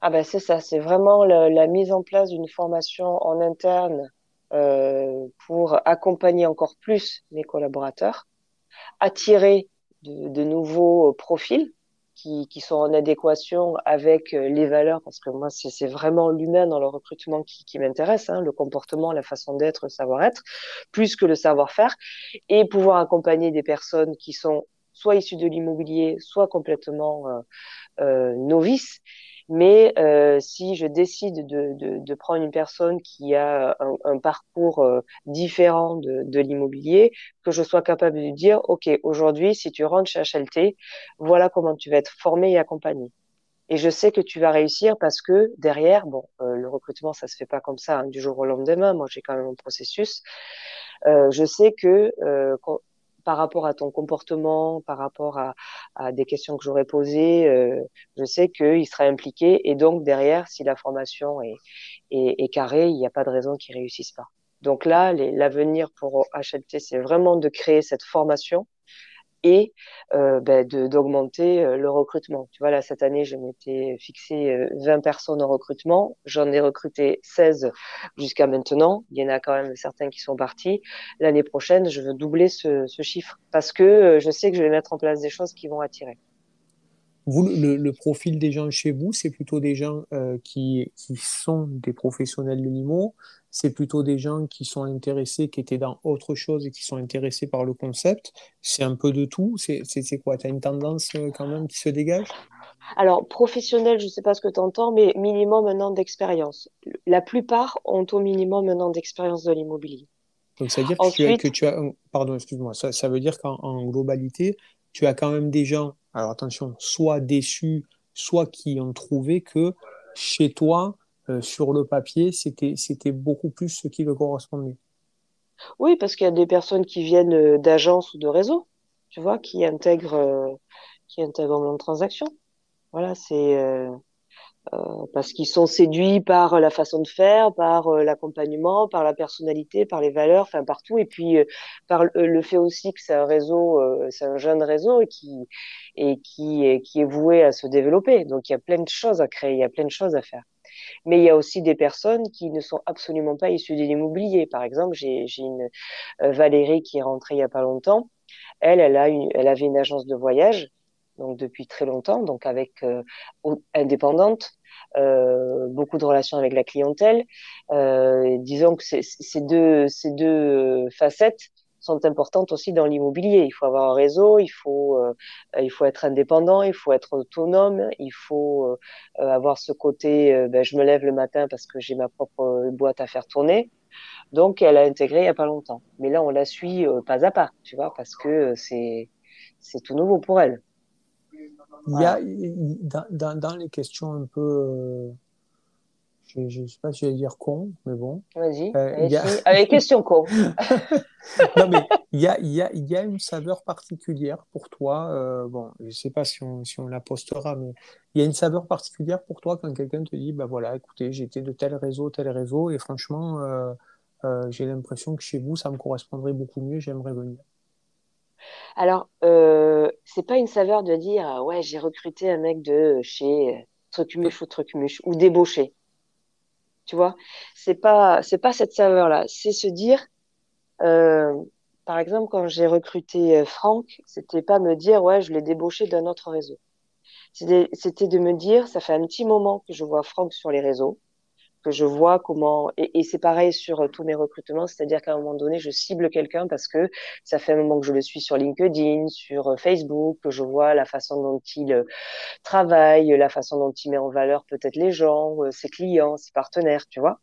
S1: Ah ben c'est ça, c'est vraiment la mise en place d'une formation en interne euh, pour accompagner encore plus mes collaborateurs, attirer de, nouveaux profils qui, sont en adéquation avec euh, les valeurs, parce que moi, c'est vraiment l'humain dans le recrutement qui, m'intéresse, hein, le comportement, la façon d'être, le savoir-être, plus que le savoir-faire, et pouvoir accompagner des personnes qui sont soit issues de l'immobilier, soit complètement euh, euh, novices, mais euh, si je décide de, de, de, prendre une personne qui a un, un parcours euh, différent de, de l'immobilier, que je sois capable de dire, OK, aujourd'hui, si tu rentres chez HLT, voilà comment tu vas être formé et accompagné. Et je sais que tu vas réussir parce que derrière, bon, euh, le recrutement, ça se fait pas comme ça hein, du jour au lendemain. Moi, j'ai quand même un processus. Euh, je sais que par rapport à ton comportement, par rapport à, à des questions que j'aurais posées, euh, je sais qu'il sera impliqué. Et donc, derrière, si la formation est, est, est carrée, il n'y a pas de raison qu'il réussisse pas. Donc là, l'avenir pour HLT, c'est vraiment de créer cette formation et euh, ben, d'augmenter euh, le recrutement. Tu vois, là, cette année, je m'étais fixé 20 euh, personnes en recrutement. J'en ai recruté 16 jusqu'à maintenant. Il y en a quand même certains qui sont partis. L'année prochaine, je veux doubler ce, ce chiffre parce que euh, je sais que je vais mettre en place des choses qui vont attirer.
S3: Vous, le, le profil des gens chez vous, c'est plutôt des gens euh, qui, qui sont des professionnels de l'IMO, c'est plutôt des gens qui sont intéressés, qui étaient dans autre chose et qui sont intéressés par le concept. C'est un peu de tout. C'est quoi? Tu as une tendance euh, quand même qui se dégage?
S1: Alors, professionnel, je ne sais pas ce que tu entends, mais minimum un an d'expérience. La plupart ont au minimum un an d'expérience de l'immobilier.
S3: Donc, ça veut dire que, tu as, que tu as. Pardon, excuse-moi. Ça, ça veut dire qu'en globalité, tu as quand même des gens, alors attention, soit déçus, soit qui ont trouvé que chez toi, euh, sur le papier, c'était, beaucoup plus ce qui le correspondait.
S1: Oui, parce qu'il y a des personnes qui viennent euh, d'agences ou de réseaux, tu vois, qui intègrent, euh, qui intègrent mon transaction. Voilà, c'est euh, parce qu'ils sont séduits par la façon de faire, par l'accompagnement, par la personnalité, par les valeurs, enfin partout, et puis par le fait aussi que c'est un réseau, c'est un jeune réseau et qui et qui qui est voué à se développer. Donc il y a plein de choses à créer, il y a plein de choses à faire. Mais il y a aussi des personnes qui ne sont absolument pas issues de l'immobilier. Par exemple, j'ai une euh, Valérie qui est rentrée il y a pas longtemps. Elle, elle a elle avait une agence de voyage donc depuis très longtemps, donc avec euh, indépendante, euh, beaucoup de relations avec la clientèle. Euh, disons que ces deux, ces deux facettes sont importantes aussi dans l'immobilier. Il faut avoir un réseau, il faut, il faut être indépendant, il faut être autonome, il faut avoir ce côté, ben, je me lève le matin parce que j'ai ma propre boîte à faire tourner. Donc, elle a intégré il n'y a pas longtemps. Mais là, on la suit pas à pas, tu vois, parce que c'est tout nouveau pour elle.
S3: Il y a, dans, dans, dans les questions un peu je ne sais pas si je vais dire con, mais bon.
S1: Vas-y, euh, a... question con.
S3: non, mais il y a, y, a, y a, une saveur particulière pour toi. Euh, bon, je ne sais pas si on, si on la postera, mais il y a une saveur particulière pour toi quand quelqu'un te dit, bah voilà, écoutez, j'étais de tel réseau, tel réseau, et franchement, euh, euh j'ai l'impression que chez vous, ça me correspondrait beaucoup mieux, j'aimerais venir.
S1: Alors, euh, c'est pas une saveur de dire, ouais, j'ai recruté un mec de chez Trucumuche ou Trucumuche, ou débauché tu vois? C'est pas, c'est pas cette saveur-là. C'est se dire, euh, par exemple, quand j'ai recruté euh, Franck, c'était pas me dire, ouais, je l'ai débauché d'un autre réseau. C'était de me dire, ça fait un petit moment que je vois Franck sur les réseaux, que je vois comment et, c'est pareil sur euh, tous mes recrutements, c'est-à-dire qu'à un moment donné, je cible quelqu'un parce que ça fait un moment que je le suis sur LinkedIn, sur euh, Facebook, que je vois la façon dont il euh, travaille, la façon dont il met en valeur peut-être les gens, ses clients, ses partenaires, tu vois.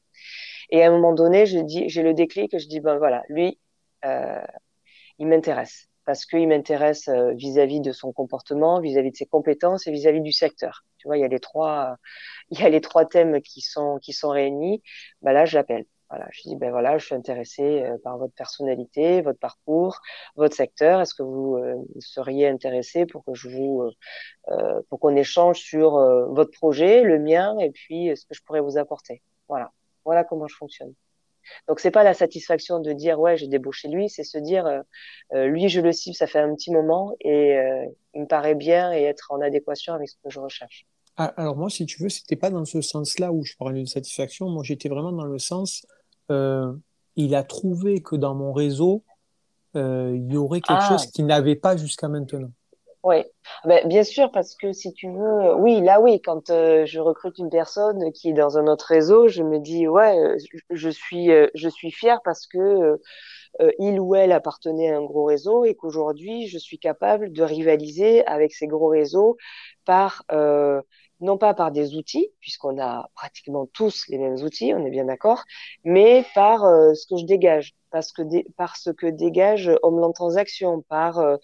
S1: Et à un moment donné, je dis, j'ai le déclic, je dis ben voilà, lui, il m'intéresse parce qu'il m'intéresse vis-à-vis de son comportement, vis-à-vis de ses compétences et vis-à-vis du secteur. Tu vois, il y a les trois, il y a les trois thèmes qui sont réunis. Ben là, je l'appelle. Voilà, je dis ben voilà, je suis intéressé euh, par votre personnalité, votre parcours, votre secteur. Est-ce que vous euh, seriez intéressé pour que je vous euh, euh pour qu'on échange sur votre projet, le mien et puis ce que je pourrais vous apporter? Voilà, voilà comment je fonctionne. Donc c'est pas la satisfaction de dire ouais j'ai débauché lui, c'est se dire euh, lui je le cible ça fait un petit moment et euh, il me paraît bien et être en adéquation avec ce que je recherche.
S3: Ah, alors moi, si tu veux, c'était pas dans ce sens-là où je parlais de satisfaction. Moi, j'étais vraiment dans le sens, euh, il a trouvé que dans mon réseau, euh, il y aurait quelque ah. chose qu'il n'avait pas jusqu'à maintenant.
S1: Oui, ben, bien sûr, parce que si tu veux, oui, là oui, quand euh, je recrute une personne qui est dans un autre réseau, je me dis ouais, je suis, je suis fière parce que il ou elle appartenait à un gros réseau et qu'aujourd'hui je suis capable de rivaliser avec ces gros réseaux par non pas par des outils, puisqu'on a pratiquement tous les mêmes outils, on est bien d'accord, mais par euh, ce que je dégage, parce que par ce que dégage Homeland Transaction, par euh,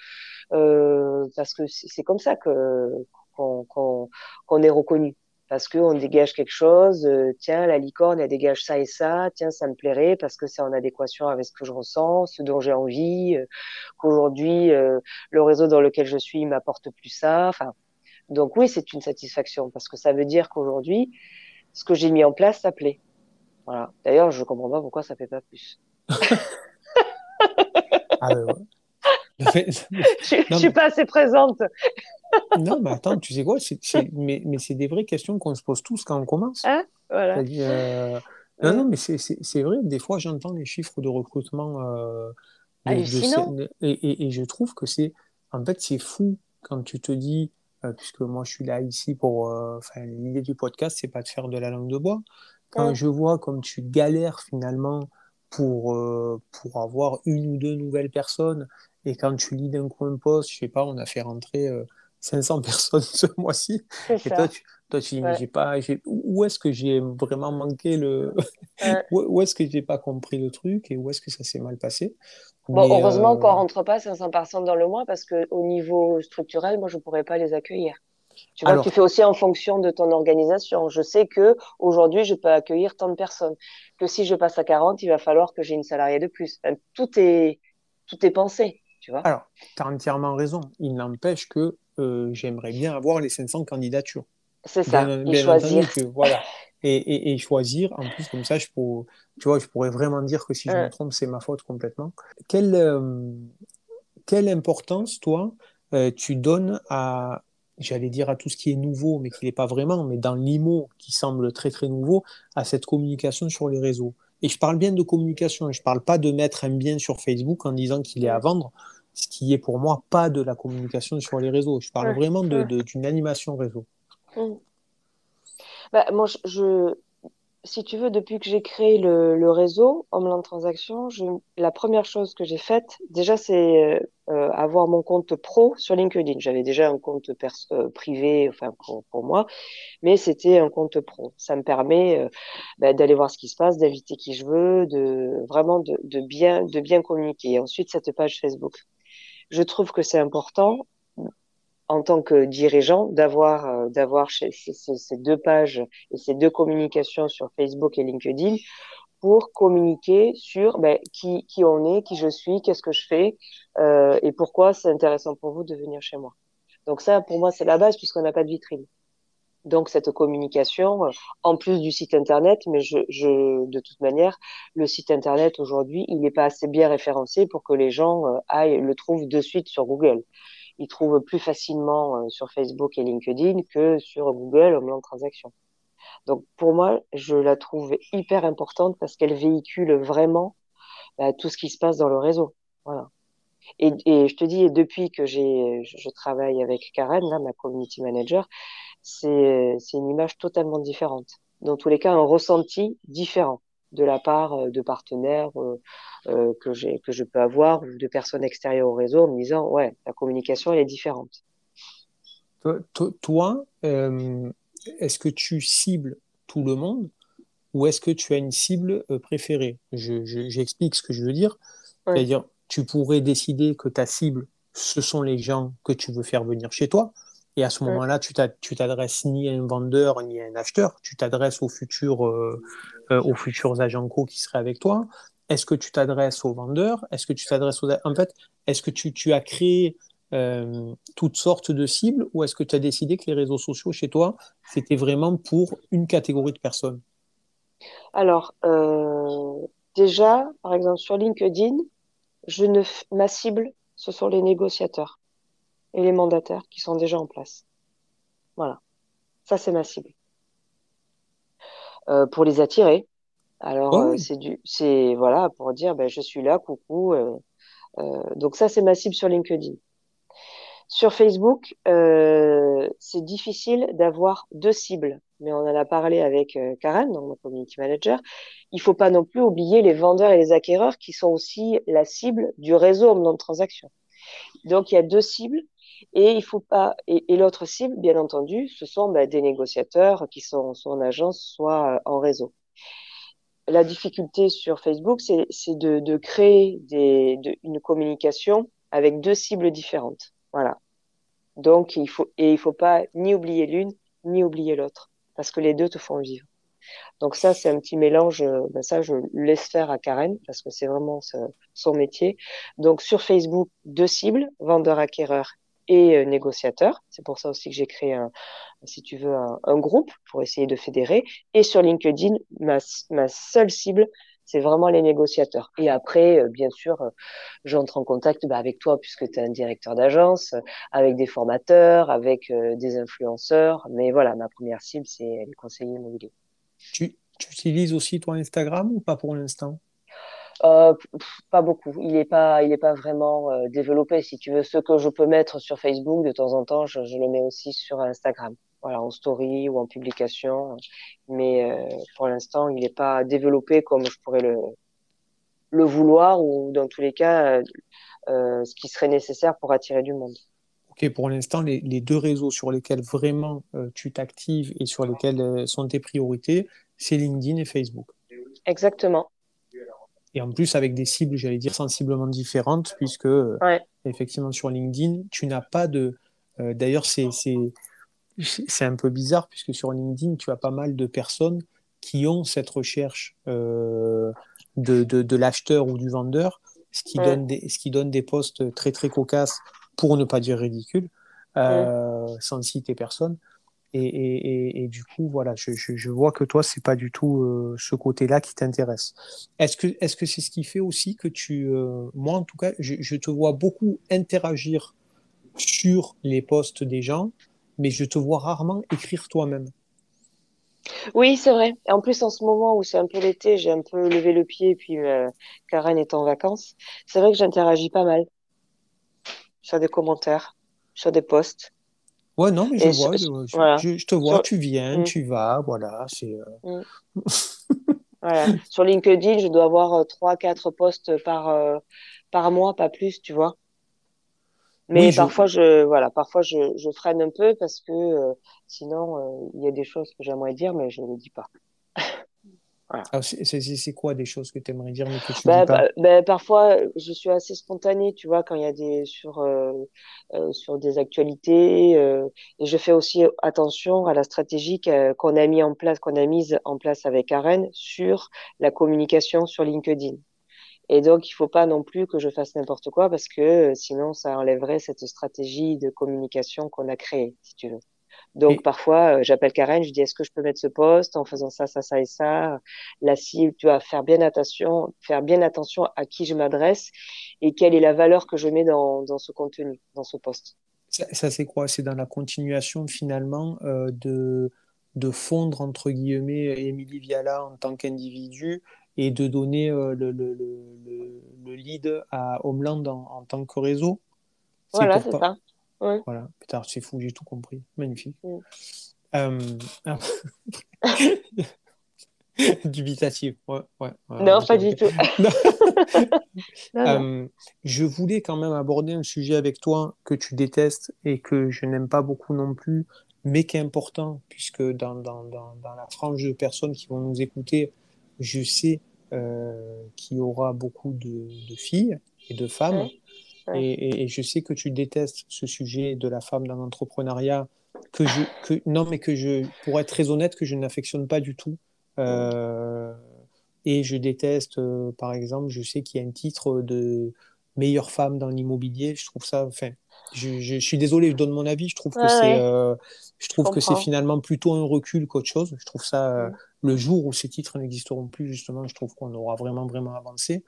S1: euh parce que c'est comme ça que qu'on est reconnu, parce qu'on dégage quelque chose. Euh, tiens, la licorne, elle dégage ça et ça. Tiens, ça me plairait parce que c'est en adéquation avec ce que je ressens, ce dont j'ai envie. Qu'aujourd'hui, le réseau dans lequel je suis m'apporte plus ça. Enfin donc oui, c'est une satisfaction parce que ça veut dire qu'aujourd'hui, ce que j'ai mis en place, ça plaît. Voilà. D'ailleurs, je comprends pas pourquoi ça fait pas plus.
S3: ah, ouais.
S1: je, ne suis pas assez présente.
S3: non, mais attends, tu sais quoi Mais, mais c'est des vraies questions qu'on se pose tous quand on commence.
S1: Hein? Voilà.
S3: Euh, non, non, mais c'est vrai, des fois j'entends les chiffres de recrutement. Euh,
S1: de,
S3: et, et, et, je trouve que c'est. En fait, c'est fou quand tu te dis euh, puisque moi je suis là ici pour. Euh, l'idée du podcast, c'est pas de faire de la langue de bois. Quand je vois comme tu galères finalement pour, euh, pour avoir une ou deux nouvelles personnes, et quand tu lis d'un coup un poste, je sais pas, on a fait rentrer 500 personnes ce mois-ci, et toi tu, toi, tu dis, mais j'ai pas, où est-ce que j'ai vraiment manqué le, où est-ce que j'ai pas compris le truc et où est-ce que ça s'est mal passé?
S1: Bon, heureusement euh... qu'on rentre pas 500 personnes dans le mois parce que au niveau structurel, moi, je pourrais pas les accueillir. Tu vois, tu fais aussi en fonction de ton organisation. Je sais que aujourd'hui, je peux accueillir tant de personnes. Que si je passe à 40, il va falloir que j'ai une salariée de plus. tout est, tout est pensé, tu vois.
S3: Alors, tu as entièrement raison. Il n'empêche que euh, j'aimerais bien avoir les 500 candidatures.
S1: C'est ça. et choisir.
S3: voilà. Et, et, choisir, en plus, comme ça, je, pourrais, tu vois, je pourrais vraiment dire que si je me trompe, c'est ma faute complètement. Quelle, euh, quelle importance, toi, euh, tu donnes à, j'allais dire à tout ce qui est nouveau, mais qui n'est pas vraiment, mais dans l'IMO, qui semble très très nouveau, à cette communication sur les réseaux. Et je parle bien de communication, je ne parle pas de mettre un bien sur Facebook en disant qu'il est à vendre, ce qui est pour moi pas de la communication sur les réseaux. Je parle vraiment d'une de, animation réseau.
S1: Mmh. Bah, moi, je, si tu veux, depuis que j'ai créé le, le, réseau Homeland Transaction, je, la première chose que j'ai faite, déjà, c'est euh, avoir mon compte pro sur LinkedIn. J'avais déjà un compte euh, privé, enfin pour, moi, mais c'était un compte pro. Ça me permet euh, bah, d'aller voir ce qui se passe, d'inviter qui je veux, de vraiment de, bien de bien communiquer. Ensuite, cette page Facebook. Je trouve que c'est important en tant que dirigeant d'avoir euh, d'avoir ces, deux pages et ces deux communications sur Facebook et LinkedIn pour communiquer sur ben, qui, qui on est, qui je suis, qu'est-ce que je fais euh, et pourquoi c'est intéressant pour vous de venir chez moi. Donc ça, pour moi, c'est la base puisqu'on n'a pas de vitrine. Donc cette communication, euh, en plus du site internet, mais je, je de toute manière, le site internet aujourd'hui, il n'est pas assez bien référencé pour que les gens euh, aillent le trouvent de suite sur Google ils trouvent plus facilement euh, sur Facebook et LinkedIn que sur Google Homeland Transaction. Donc pour moi, je la trouve hyper importante parce qu'elle véhicule vraiment bah, tout ce qui se passe dans le réseau. Voilà. Et, et, je te dis, depuis que j'ai, je travaille avec Karen, là, ma community manager, c'est, c'est une image totalement différente. Dans tous les cas, un ressenti différent de la part euh, de partenaires euh, euh, que que je peux avoir ou de personnes extérieures au réseau en me disant, ouais, la communication, elle est différente.
S3: Toi, euh, est-ce que tu cibles tout le monde ou est-ce que tu as une cible préférée? J'explique je, ce que je veux dire. Ouais. C'est-à-dire, tu pourrais décider que ta cible, ce sont les gens que tu veux faire venir chez toi. Et à ce moment-là, tu t'adresses ni à un vendeur ni à un acheteur, tu t'adresses aux futurs, euh, euh, aux futurs agents co qui seraient avec toi. Est-ce que tu t'adresses aux vendeurs? Est-ce que tu t'adresses aux... En fait, est-ce que tu, tu, as créé euh, toutes sortes de cibles ou est-ce que tu as décidé que les réseaux sociaux chez toi, c'était vraiment pour une catégorie de personnes?
S1: Alors, déjà, par exemple, sur LinkedIn, je ne ma cible, ce sont les négociateurs et les mandataires qui sont déjà en place. Voilà, ça c'est ma cible. Euh, pour les attirer. Alors oh oui. c'est du, c'est voilà pour dire ben je suis là, coucou. Euh, euh, donc ça c'est ma cible sur LinkedIn. Sur Facebook, euh, c'est difficile d'avoir deux cibles, mais on en a parlé avec Karen, donc mon community manager. Il faut pas non plus oublier les vendeurs et les acquéreurs qui sont aussi la cible du réseau en de transaction. Donc il y a deux cibles et il faut pas et, l'autre cible, bien entendu, ce sont bah, des négociateurs qui sont soit en agence, soit en réseau. La difficulté sur Facebook, c'est de, créer une communication avec deux cibles différentes. Voilà. Donc il faut et il faut pas ni oublier l'une ni oublier l'autre parce que les deux te font vivre. Donc ça, c'est un petit mélange. Ben ça, je laisse faire à Karen parce que c'est vraiment son métier. Donc sur Facebook, deux cibles, vendeur acquéreur et euh, négociateur. C'est pour ça aussi que j'ai créé un, si tu veux, un, groupe pour essayer de fédérer. Et sur LinkedIn, ma, ma seule cible, c'est vraiment les négociateurs. Et après, euh, bien sûr, euh, j'entre en contact bah, avec toi puisque tu es un directeur d'agence, avec des formateurs, avec des influenceurs. Mais voilà, ma première cible, c'est les conseillers immobiliers.
S3: Tu, tu utilises aussi ton Instagram ou pas pour l'instant?
S1: Euh, pas beaucoup. Il n'est pas, il est pas vraiment euh, développé. Si tu veux, ce que je peux mettre sur Facebook de temps en temps, je, je le mets aussi sur Instagram. Voilà, en story ou en publication. Mais euh, pour l'instant, il n'est pas développé comme je pourrais le, le vouloir ou dans tous les cas, ce qui serait nécessaire pour attirer du monde.
S3: Ok, pour l'instant, les, les, deux réseaux sur lesquels vraiment tu t'actives et sur lesquels sont tes priorités, c'est LinkedIn et Facebook.
S1: Exactement
S3: et en plus avec des cibles, j'allais dire, sensiblement différentes, puisque ouais. effectivement sur LinkedIn, tu n'as pas de... Euh, D'ailleurs, c'est un peu bizarre, puisque sur LinkedIn, tu as pas mal de personnes qui ont cette recherche euh, de, de, de l'acheteur ou du vendeur, ce qui, ouais. donne des, ce qui donne des posts très très cocasses, pour ne pas dire ridicules, euh, ouais. sans citer personne. Et, du coup, voilà, je, vois que toi, c'est pas du tout euh, ce côté-là qui t'intéresse. Est-ce que c'est ce qui fait aussi que tu, euh, moi en tout cas, je, te vois beaucoup interagir sur les posts des gens, mais je te vois rarement écrire toi-même.
S1: Oui, c'est vrai. En plus, en ce moment où c'est un peu l'été, j'ai un peu levé le pied, puis euh, Karen est en vacances. C'est vrai que j'interagis pas mal sur des commentaires, sur des posts.
S3: Ouais, non, mais je vois, je, je, voilà. je, te vois, sur... tu viens, mmh. tu vas, voilà, c'est... Euh...
S1: Mmh. voilà. Sur LinkedIn, je dois avoir 3-4 posts par, euh, par mois, pas plus, tu vois. Mais oui, parfois, je... voilà, parfois je, freine un peu parce que euh, sinon, euh, il y a des choses que j'aimerais dire, mais je ne les dis pas.
S3: Voilà. Ah, c'est quoi des choses que tu aimerais dire mais que tu
S1: bah,
S3: dis pas
S1: bah, bah, Parfois, je suis assez spontanée, tu vois, quand il y a des sur euh, euh, sur des actualités. Euh, et je fais aussi attention à la stratégie qu'on a mis en place, qu'on a mise en place avec Karen sur la communication sur LinkedIn. Et donc, il faut pas non plus que je fasse n'importe quoi parce que sinon, ça enlèverait cette stratégie de communication qu'on a créée, si tu veux. Donc et... parfois, euh, j'appelle Karen, je dis est-ce que je peux mettre ce poste en faisant ça, ça, ça et ça? La cible, tu vas faire bien attention, faire bien attention à qui je m'adresse et quelle est la valeur que je mets dans, dans ce contenu, dans ce poste.
S3: Ça, ça c'est quoi? C'est dans la continuation finalement euh, de, de fondre entre guillemets Émilie Viala en tant qu'individu et de donner euh, le, le, le, le, lead à Homeland en, tant que réseau?
S1: Voilà, c'est ça.
S3: Voilà, putain, c'est fou, j'ai tout compris. Magnifique. Mm. Euh, Dubitatif, ouais, ouais,
S1: non, pas du tout.
S3: Euh, je voulais quand même aborder un sujet avec toi que tu détestes et que je n'aime pas beaucoup non plus, mais qui est important, puisque dans, dans, dans, dans la frange de personnes qui vont nous écouter, je sais euh, qu'il y aura beaucoup de, de, filles et de femmes. Et, et, je sais que tu détestes ce sujet de la femme dans l'entrepreneuriat, que je, que, non, mais que je, pour être très honnête, que je n'affectionne pas du tout. Euh, et je déteste, euh, par exemple, je sais qu'il y a un titre de meilleure femme dans l'immobilier. Je trouve ça, enfin, je, je, suis désolé, je donne mon avis. Je trouve que c'est, euh, je trouve que c'est finalement plutôt un recul qu'autre chose. Je trouve ça, le jour où ces titres n'existeront plus, justement, je trouve qu'on aura vraiment, vraiment avancé.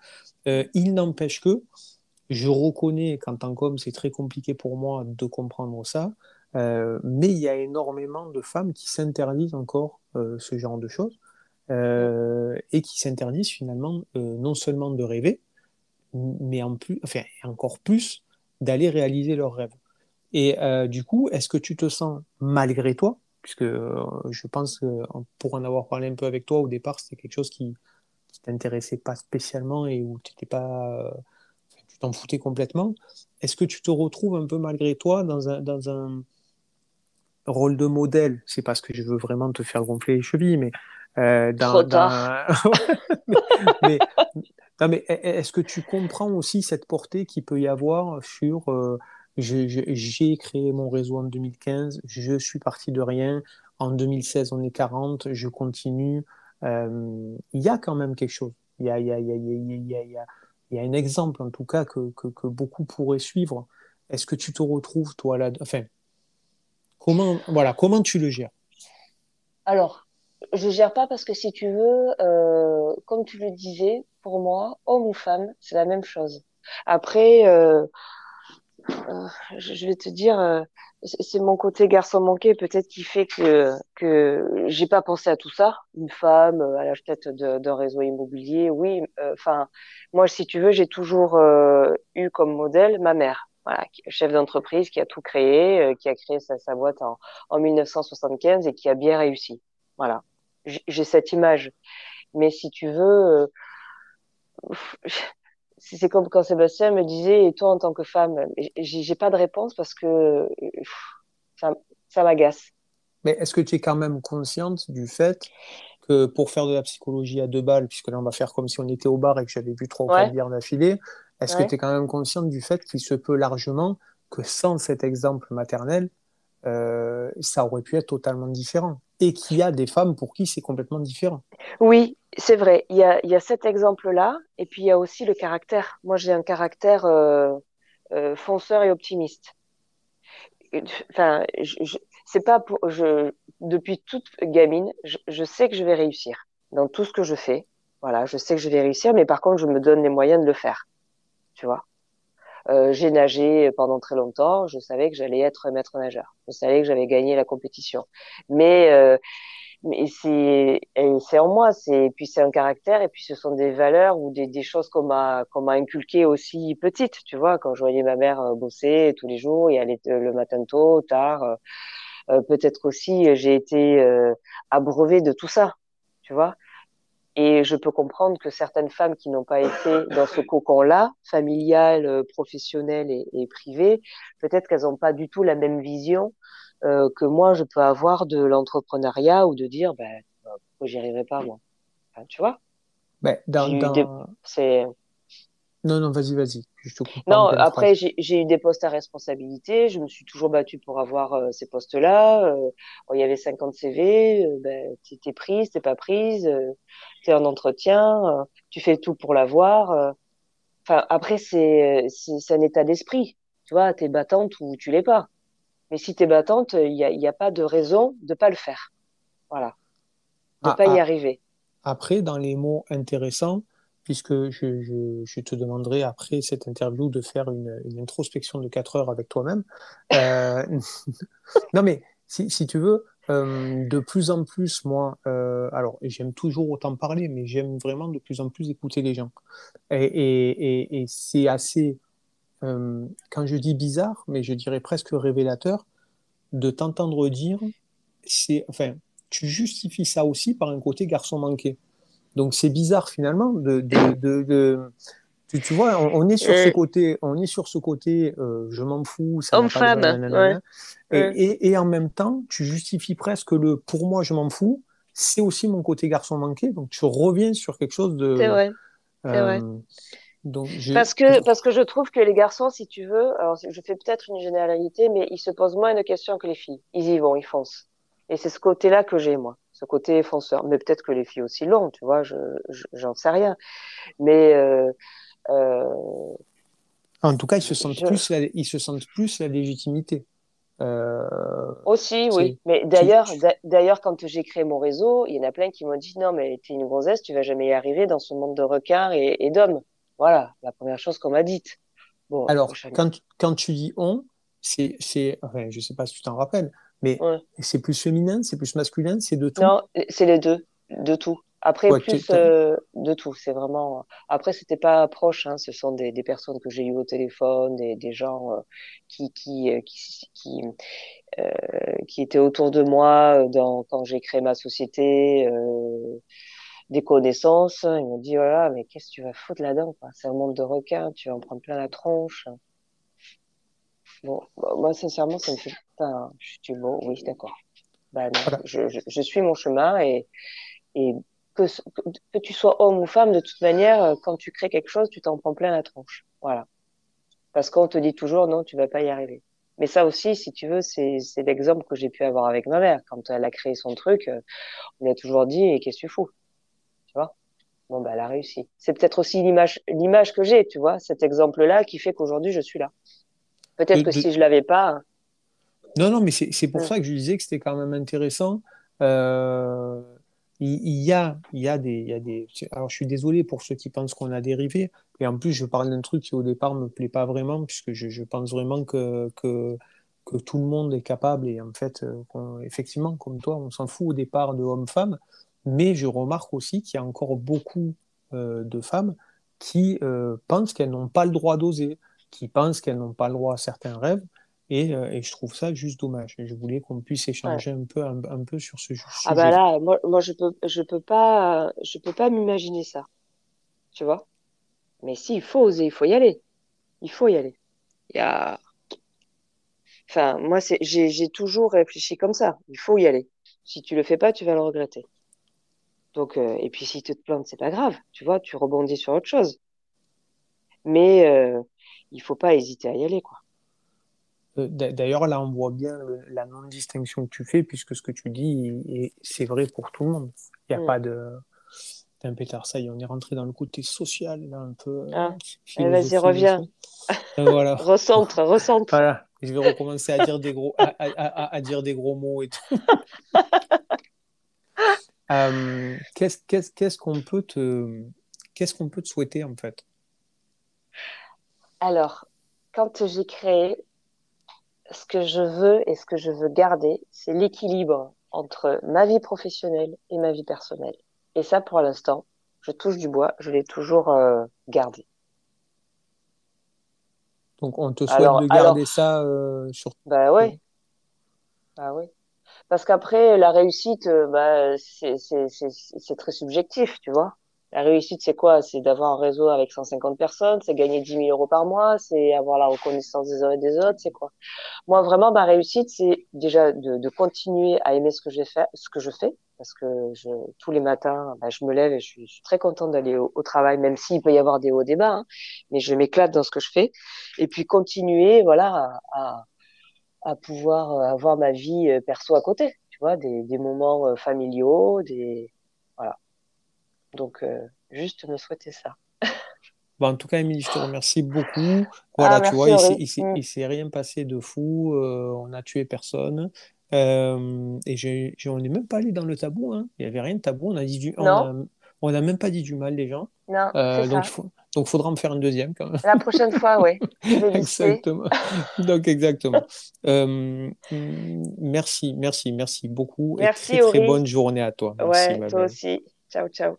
S3: il n'empêche que je reconnais qu'en tant qu'homme, c'est très compliqué pour moi de comprendre ça. mais il y a énormément de femmes qui s'interdisent encore ce genre de choses. Euh, et qui s'interdisent finalement euh, non seulement de rêver, mais en plus, enfin, encore plus d'aller réaliser leurs rêves. Et euh, du coup, est-ce que tu te sens malgré toi, puisque je pense que pour en avoir parlé un peu avec toi au départ, c'était quelque chose qui, ne t'intéressait pas spécialement et où tu pas, tu t'en foutais complètement. Est-ce que tu te retrouves un peu malgré toi dans un, dans un rôle de modèle? C'est parce que je veux vraiment te faire gonfler les chevilles, mais
S1: euh, dans,
S3: mais, mais est-ce que tu comprends aussi cette portée qu'il peut y avoir sur euh, j'ai créé mon réseau en 2015, je suis parti de rien, en 2016 on est 40, je continue. Euh, il y a quand même quelque chose. Il y a, y, a, y, a, y, a, y a un exemple en tout cas que, beaucoup pourraient suivre. Est-ce que tu te retrouves toi là Enfin, comment, voilà, comment tu le gères?
S1: Alors, je gère pas parce que si tu veux, euh, comme tu le disais, pour moi, homme ou femme, c'est la même chose. Après, euh, je vais te dire, euh, c'est mon côté garçon manqué peut-être qui fait que que j'ai pas pensé à tout ça. Une femme à la tête d'un réseau immobilier, oui. Enfin, moi, si tu veux, j'ai toujours eu comme modèle ma mère. Voilà, chef d'entreprise qui a tout créé, qui a créé sa, sa boîte en, en 1975 et qui a bien réussi. Voilà j'ai cette image. Mais si tu veux, euh, c'est comme quand Sébastien me disait, et toi en tant que femme, j'ai pas de réponse parce que ça, ça m'agace.
S3: Mais est-ce que tu es quand même consciente du fait que pour faire de la psychologie à deux balles, puisque là on va faire comme si on était au bar et que j'avais bu trois ou quatre bières d'affilée, est-ce que tu es quand même consciente du fait qu'il se peut largement que sans cet exemple maternel, euh, ça aurait pu être totalement différent et qu'il y a des femmes pour qui c'est complètement différent.
S1: Oui, c'est vrai. Il y a, cet exemple-là, et puis il y a aussi le caractère. Moi, j'ai un caractère euh, euh, fonceur et optimiste. Enfin, c'est pas pour. Je, depuis toute gamine, je, je, sais que je vais réussir dans tout ce que je fais. Voilà, je sais que je vais réussir, mais par contre, je me donne les moyens de le faire. Tu vois? Euh, j'ai nagé pendant très longtemps. Je savais que j'allais être maître nageur. Je savais que j'avais gagné la compétition. Mais euh, mais c'est en moi. C'est puis c'est un caractère et puis ce sont des valeurs ou des, des choses qu'on m'a qu'on m'a inculquées aussi petite. Tu vois, quand je voyais ma mère euh, bosser tous les jours et aller le matin tôt, tard. Euh, peut-être aussi j'ai été euh, abreuvée de tout ça. Tu vois. Et je peux comprendre que certaines femmes qui n'ont pas été dans ce cocon-là, familial, euh, professionnel et, et privé, peut-être qu'elles n'ont pas du tout la même vision euh, que moi je peux avoir de l'entrepreneuriat ou de dire, ben, pourquoi j'y arriverai pas moi. Enfin, Tu vois?
S3: Ben, dans, dans... C'est non, non, vas-y, vas-y.
S1: Non, après, j'ai eu des postes à responsabilité. Je me suis toujours battue pour avoir euh, ces postes-là. Euh, il y avait 50 CV. Euh, ben, t'es prise, t'es pas prise. Euh, t'es en entretien. Tu fais tout pour l'avoir. Enfin, après, c'est un état d'esprit. Tu vois, t'es battante ou tu l'es pas. Mais si t'es battante, il n'y a, y a pas de raison de pas le faire. Voilà. De ah, pas y ah. arriver.
S3: Après, dans les mots intéressants, puisque je, te demanderai après cette interview de faire une, introspection de 4 heures avec toi-même. Euh, non, mais si, tu veux, euh, de plus en plus, moi, euh, alors j'aime toujours autant parler, mais j'aime vraiment de plus en plus écouter les gens. Et, et, c'est assez, quand je dis bizarre, mais je dirais presque révélateur, de t'entendre dire, c'est, enfin, tu justifies ça aussi par un côté garçon manqué. Donc c'est bizarre finalement de, de, de, tu, vois, on, est sur ce côté, on est sur ce côté, euh, je m'en fous, ça
S1: Homme-femme,
S3: et, et, en même temps, tu justifies presque le pour moi, je m'en fous, c'est aussi mon côté garçon manqué, donc tu reviens sur quelque chose de.
S1: C'est vrai. C'est vrai. Euh, donc, parce que parce que je trouve que les garçons, si tu veux, alors je fais peut-être une généralité, mais ils se posent moins de questions que les filles. Ils y vont, ils foncent. Et c'est ce côté-là que j'ai moi, ce côté fonceur. Mais peut-être que les filles aussi l'ont, tu vois, je j'en sais rien. Mais euh,
S3: euh, en tout cas, ils se sentent, plus, la, ils se sentent plus la légitimité.
S1: Euh, Aussi, oui. Mais d'ailleurs, d'ailleurs, quand j'ai créé mon réseau, il y en a plein qui m'ont dit non, mais t'es une gonzesse, tu vas jamais y arriver dans ce monde de requins et, d'hommes. Voilà, la première chose qu'on m'a dite.
S3: Bon, Alors, quand, quand tu dis on, c'est, c'est, enfin, je sais pas si tu t'en rappelles, mais c'est plus féminin, c'est plus masculin, c'est de tout.
S1: Non, c'est les deux, de tout. Après, plus euh, de tout. C'est vraiment. Après, c'était pas proche. Hein. Ce sont des, des personnes que j'ai eues au téléphone, des, des gens euh, qui qui euh, qui qui, qui, étaient autour de moi dans, quand j'ai créé ma société, des connaissances. Ils m'ont dit voilà, mais qu'est-ce que tu vas foutre là-dedans C'est un monde de requins. Tu vas en prendre plein la tronche. Bon, bah, moi, sincèrement, ça me fait. Je suis beau. Oui, d'accord. Bah, je, je, je suis mon chemin et et que, tu sois homme ou femme, de toute manière, euh, quand tu crées quelque chose, tu t'en prends plein la tronche. Voilà. Parce qu'on te dit toujours, non, tu vas pas y arriver. Mais ça aussi, si tu veux, c'est l'exemple que j'ai pu avoir avec ma mère. Quand elle a créé son truc, euh, on a toujours dit, qu'est-ce que tu fous? Tu vois? Bon, bah, elle a réussi. C'est peut-être aussi l'image, l'image que j'ai, tu vois, cet exemple-là qui fait qu'aujourd'hui, je suis là. Peut-être que si je l'avais pas.
S3: Non, non, mais c'est pour mm. ça que je disais que c'était quand même intéressant. Euh, il, y a, il y a des, il y a des. Alors, je suis désolé pour ceux qui pensent qu'on a dérivé. Et en plus, je parle d'un truc qui au départ me plaît pas vraiment, puisque je, je pense vraiment que, que, que, tout le monde est capable. Et en fait, euh, effectivement, comme toi, on s'en fout au départ de hommes-femmes. Mais je remarque aussi qu'il y a encore beaucoup euh, de femmes qui euh, pensent qu'elles n'ont pas le droit d'oser, qui pensent qu'elles n'ont pas le droit à certains rêves. Et, euh, et, je trouve ça juste dommage. je voulais qu'on puisse échanger un peu, un, un, peu sur ce sujet.
S1: Ah bah là, moi, moi je peux, je peux pas, je peux pas m'imaginer ça. Tu vois? Mais si, il faut oser, il faut y aller. Il faut y aller. Il y a, enfin, moi, j'ai toujours réfléchi comme ça. Il faut y aller. Si tu le fais pas, tu vas le regretter. Donc, euh, et puis si tu te plantes, c'est pas grave. Tu vois, tu rebondis sur autre chose. Mais euh, il faut pas hésiter à y aller, quoi.
S3: Euh, d'ailleurs, là, on voit bien la non-distinction que tu fais, puisque ce que tu dis, c'est vrai pour tout le monde. Il n'y a mm. pas de. un pétard, ça y est, on est rentré dans le côté social, là, un peu. Euh,
S1: ah. Eh, vas-y, reviens.
S3: voilà.
S1: recentre, recentre.
S3: Voilà. Je vais recommencer à dire des gros, à, à, dire des gros mots et tout. euh, Qu'est-ce qu'on peut te, qu'est-ce qu'on peut te souhaiter en fait?
S1: Alors, quand j'ai créé ce que je veux et ce que je veux garder, c'est l'équilibre entre ma vie professionnelle et ma vie personnelle. Et ça, pour l'instant, je touche du bois, je l'ai toujours euh, gardé.
S3: Donc, on te souhaite de garder ça euh, sur.
S1: Bah ouais. Bah oui. Parce qu'après, la réussite, euh, bah, c'est très subjectif, tu vois. La réussite, c'est quoi? C'est d'avoir un réseau avec 150 personnes, c'est gagner 10 000 euros par mois, c'est avoir la reconnaissance des uns et des autres, c'est quoi? Moi, vraiment, ma réussite, c'est déjà de, de, continuer à aimer ce que, fait, ce que je fais, parce que je, tous les matins, bah, je me lève et je suis, très contente d'aller au, travail, même s'il peut y avoir des hauts des bas, hein, mais je m'éclate dans ce que je fais. Et puis continuer, voilà, à, à, pouvoir avoir ma vie euh, perso à côté, tu vois, des, des moments euh, familiaux, des donc, euh, juste me souhaiter ça.
S3: Bon, en tout cas, Émilie, je te remercie beaucoup. Voilà, ah, tu vois, il ne s'est rien passé de fou. Euh, on n'a tué personne. Euh, et on n'est même pas allé dans le tabou. Hein. Il n'y avait rien de tabou. On a dit du, on a, même pas dit du mal des gens.
S1: Non, donc,
S3: il faut, Donc, il faudra me faire une deuxième quand même.
S1: La prochaine fois, oui.
S3: exactement. Donc, exactement. Euh, merci, merci, merci beaucoup.
S1: Merci,
S3: et très, très bonne journée à toi.
S1: Merci, ouais, toi aussi. Ciao, ciao.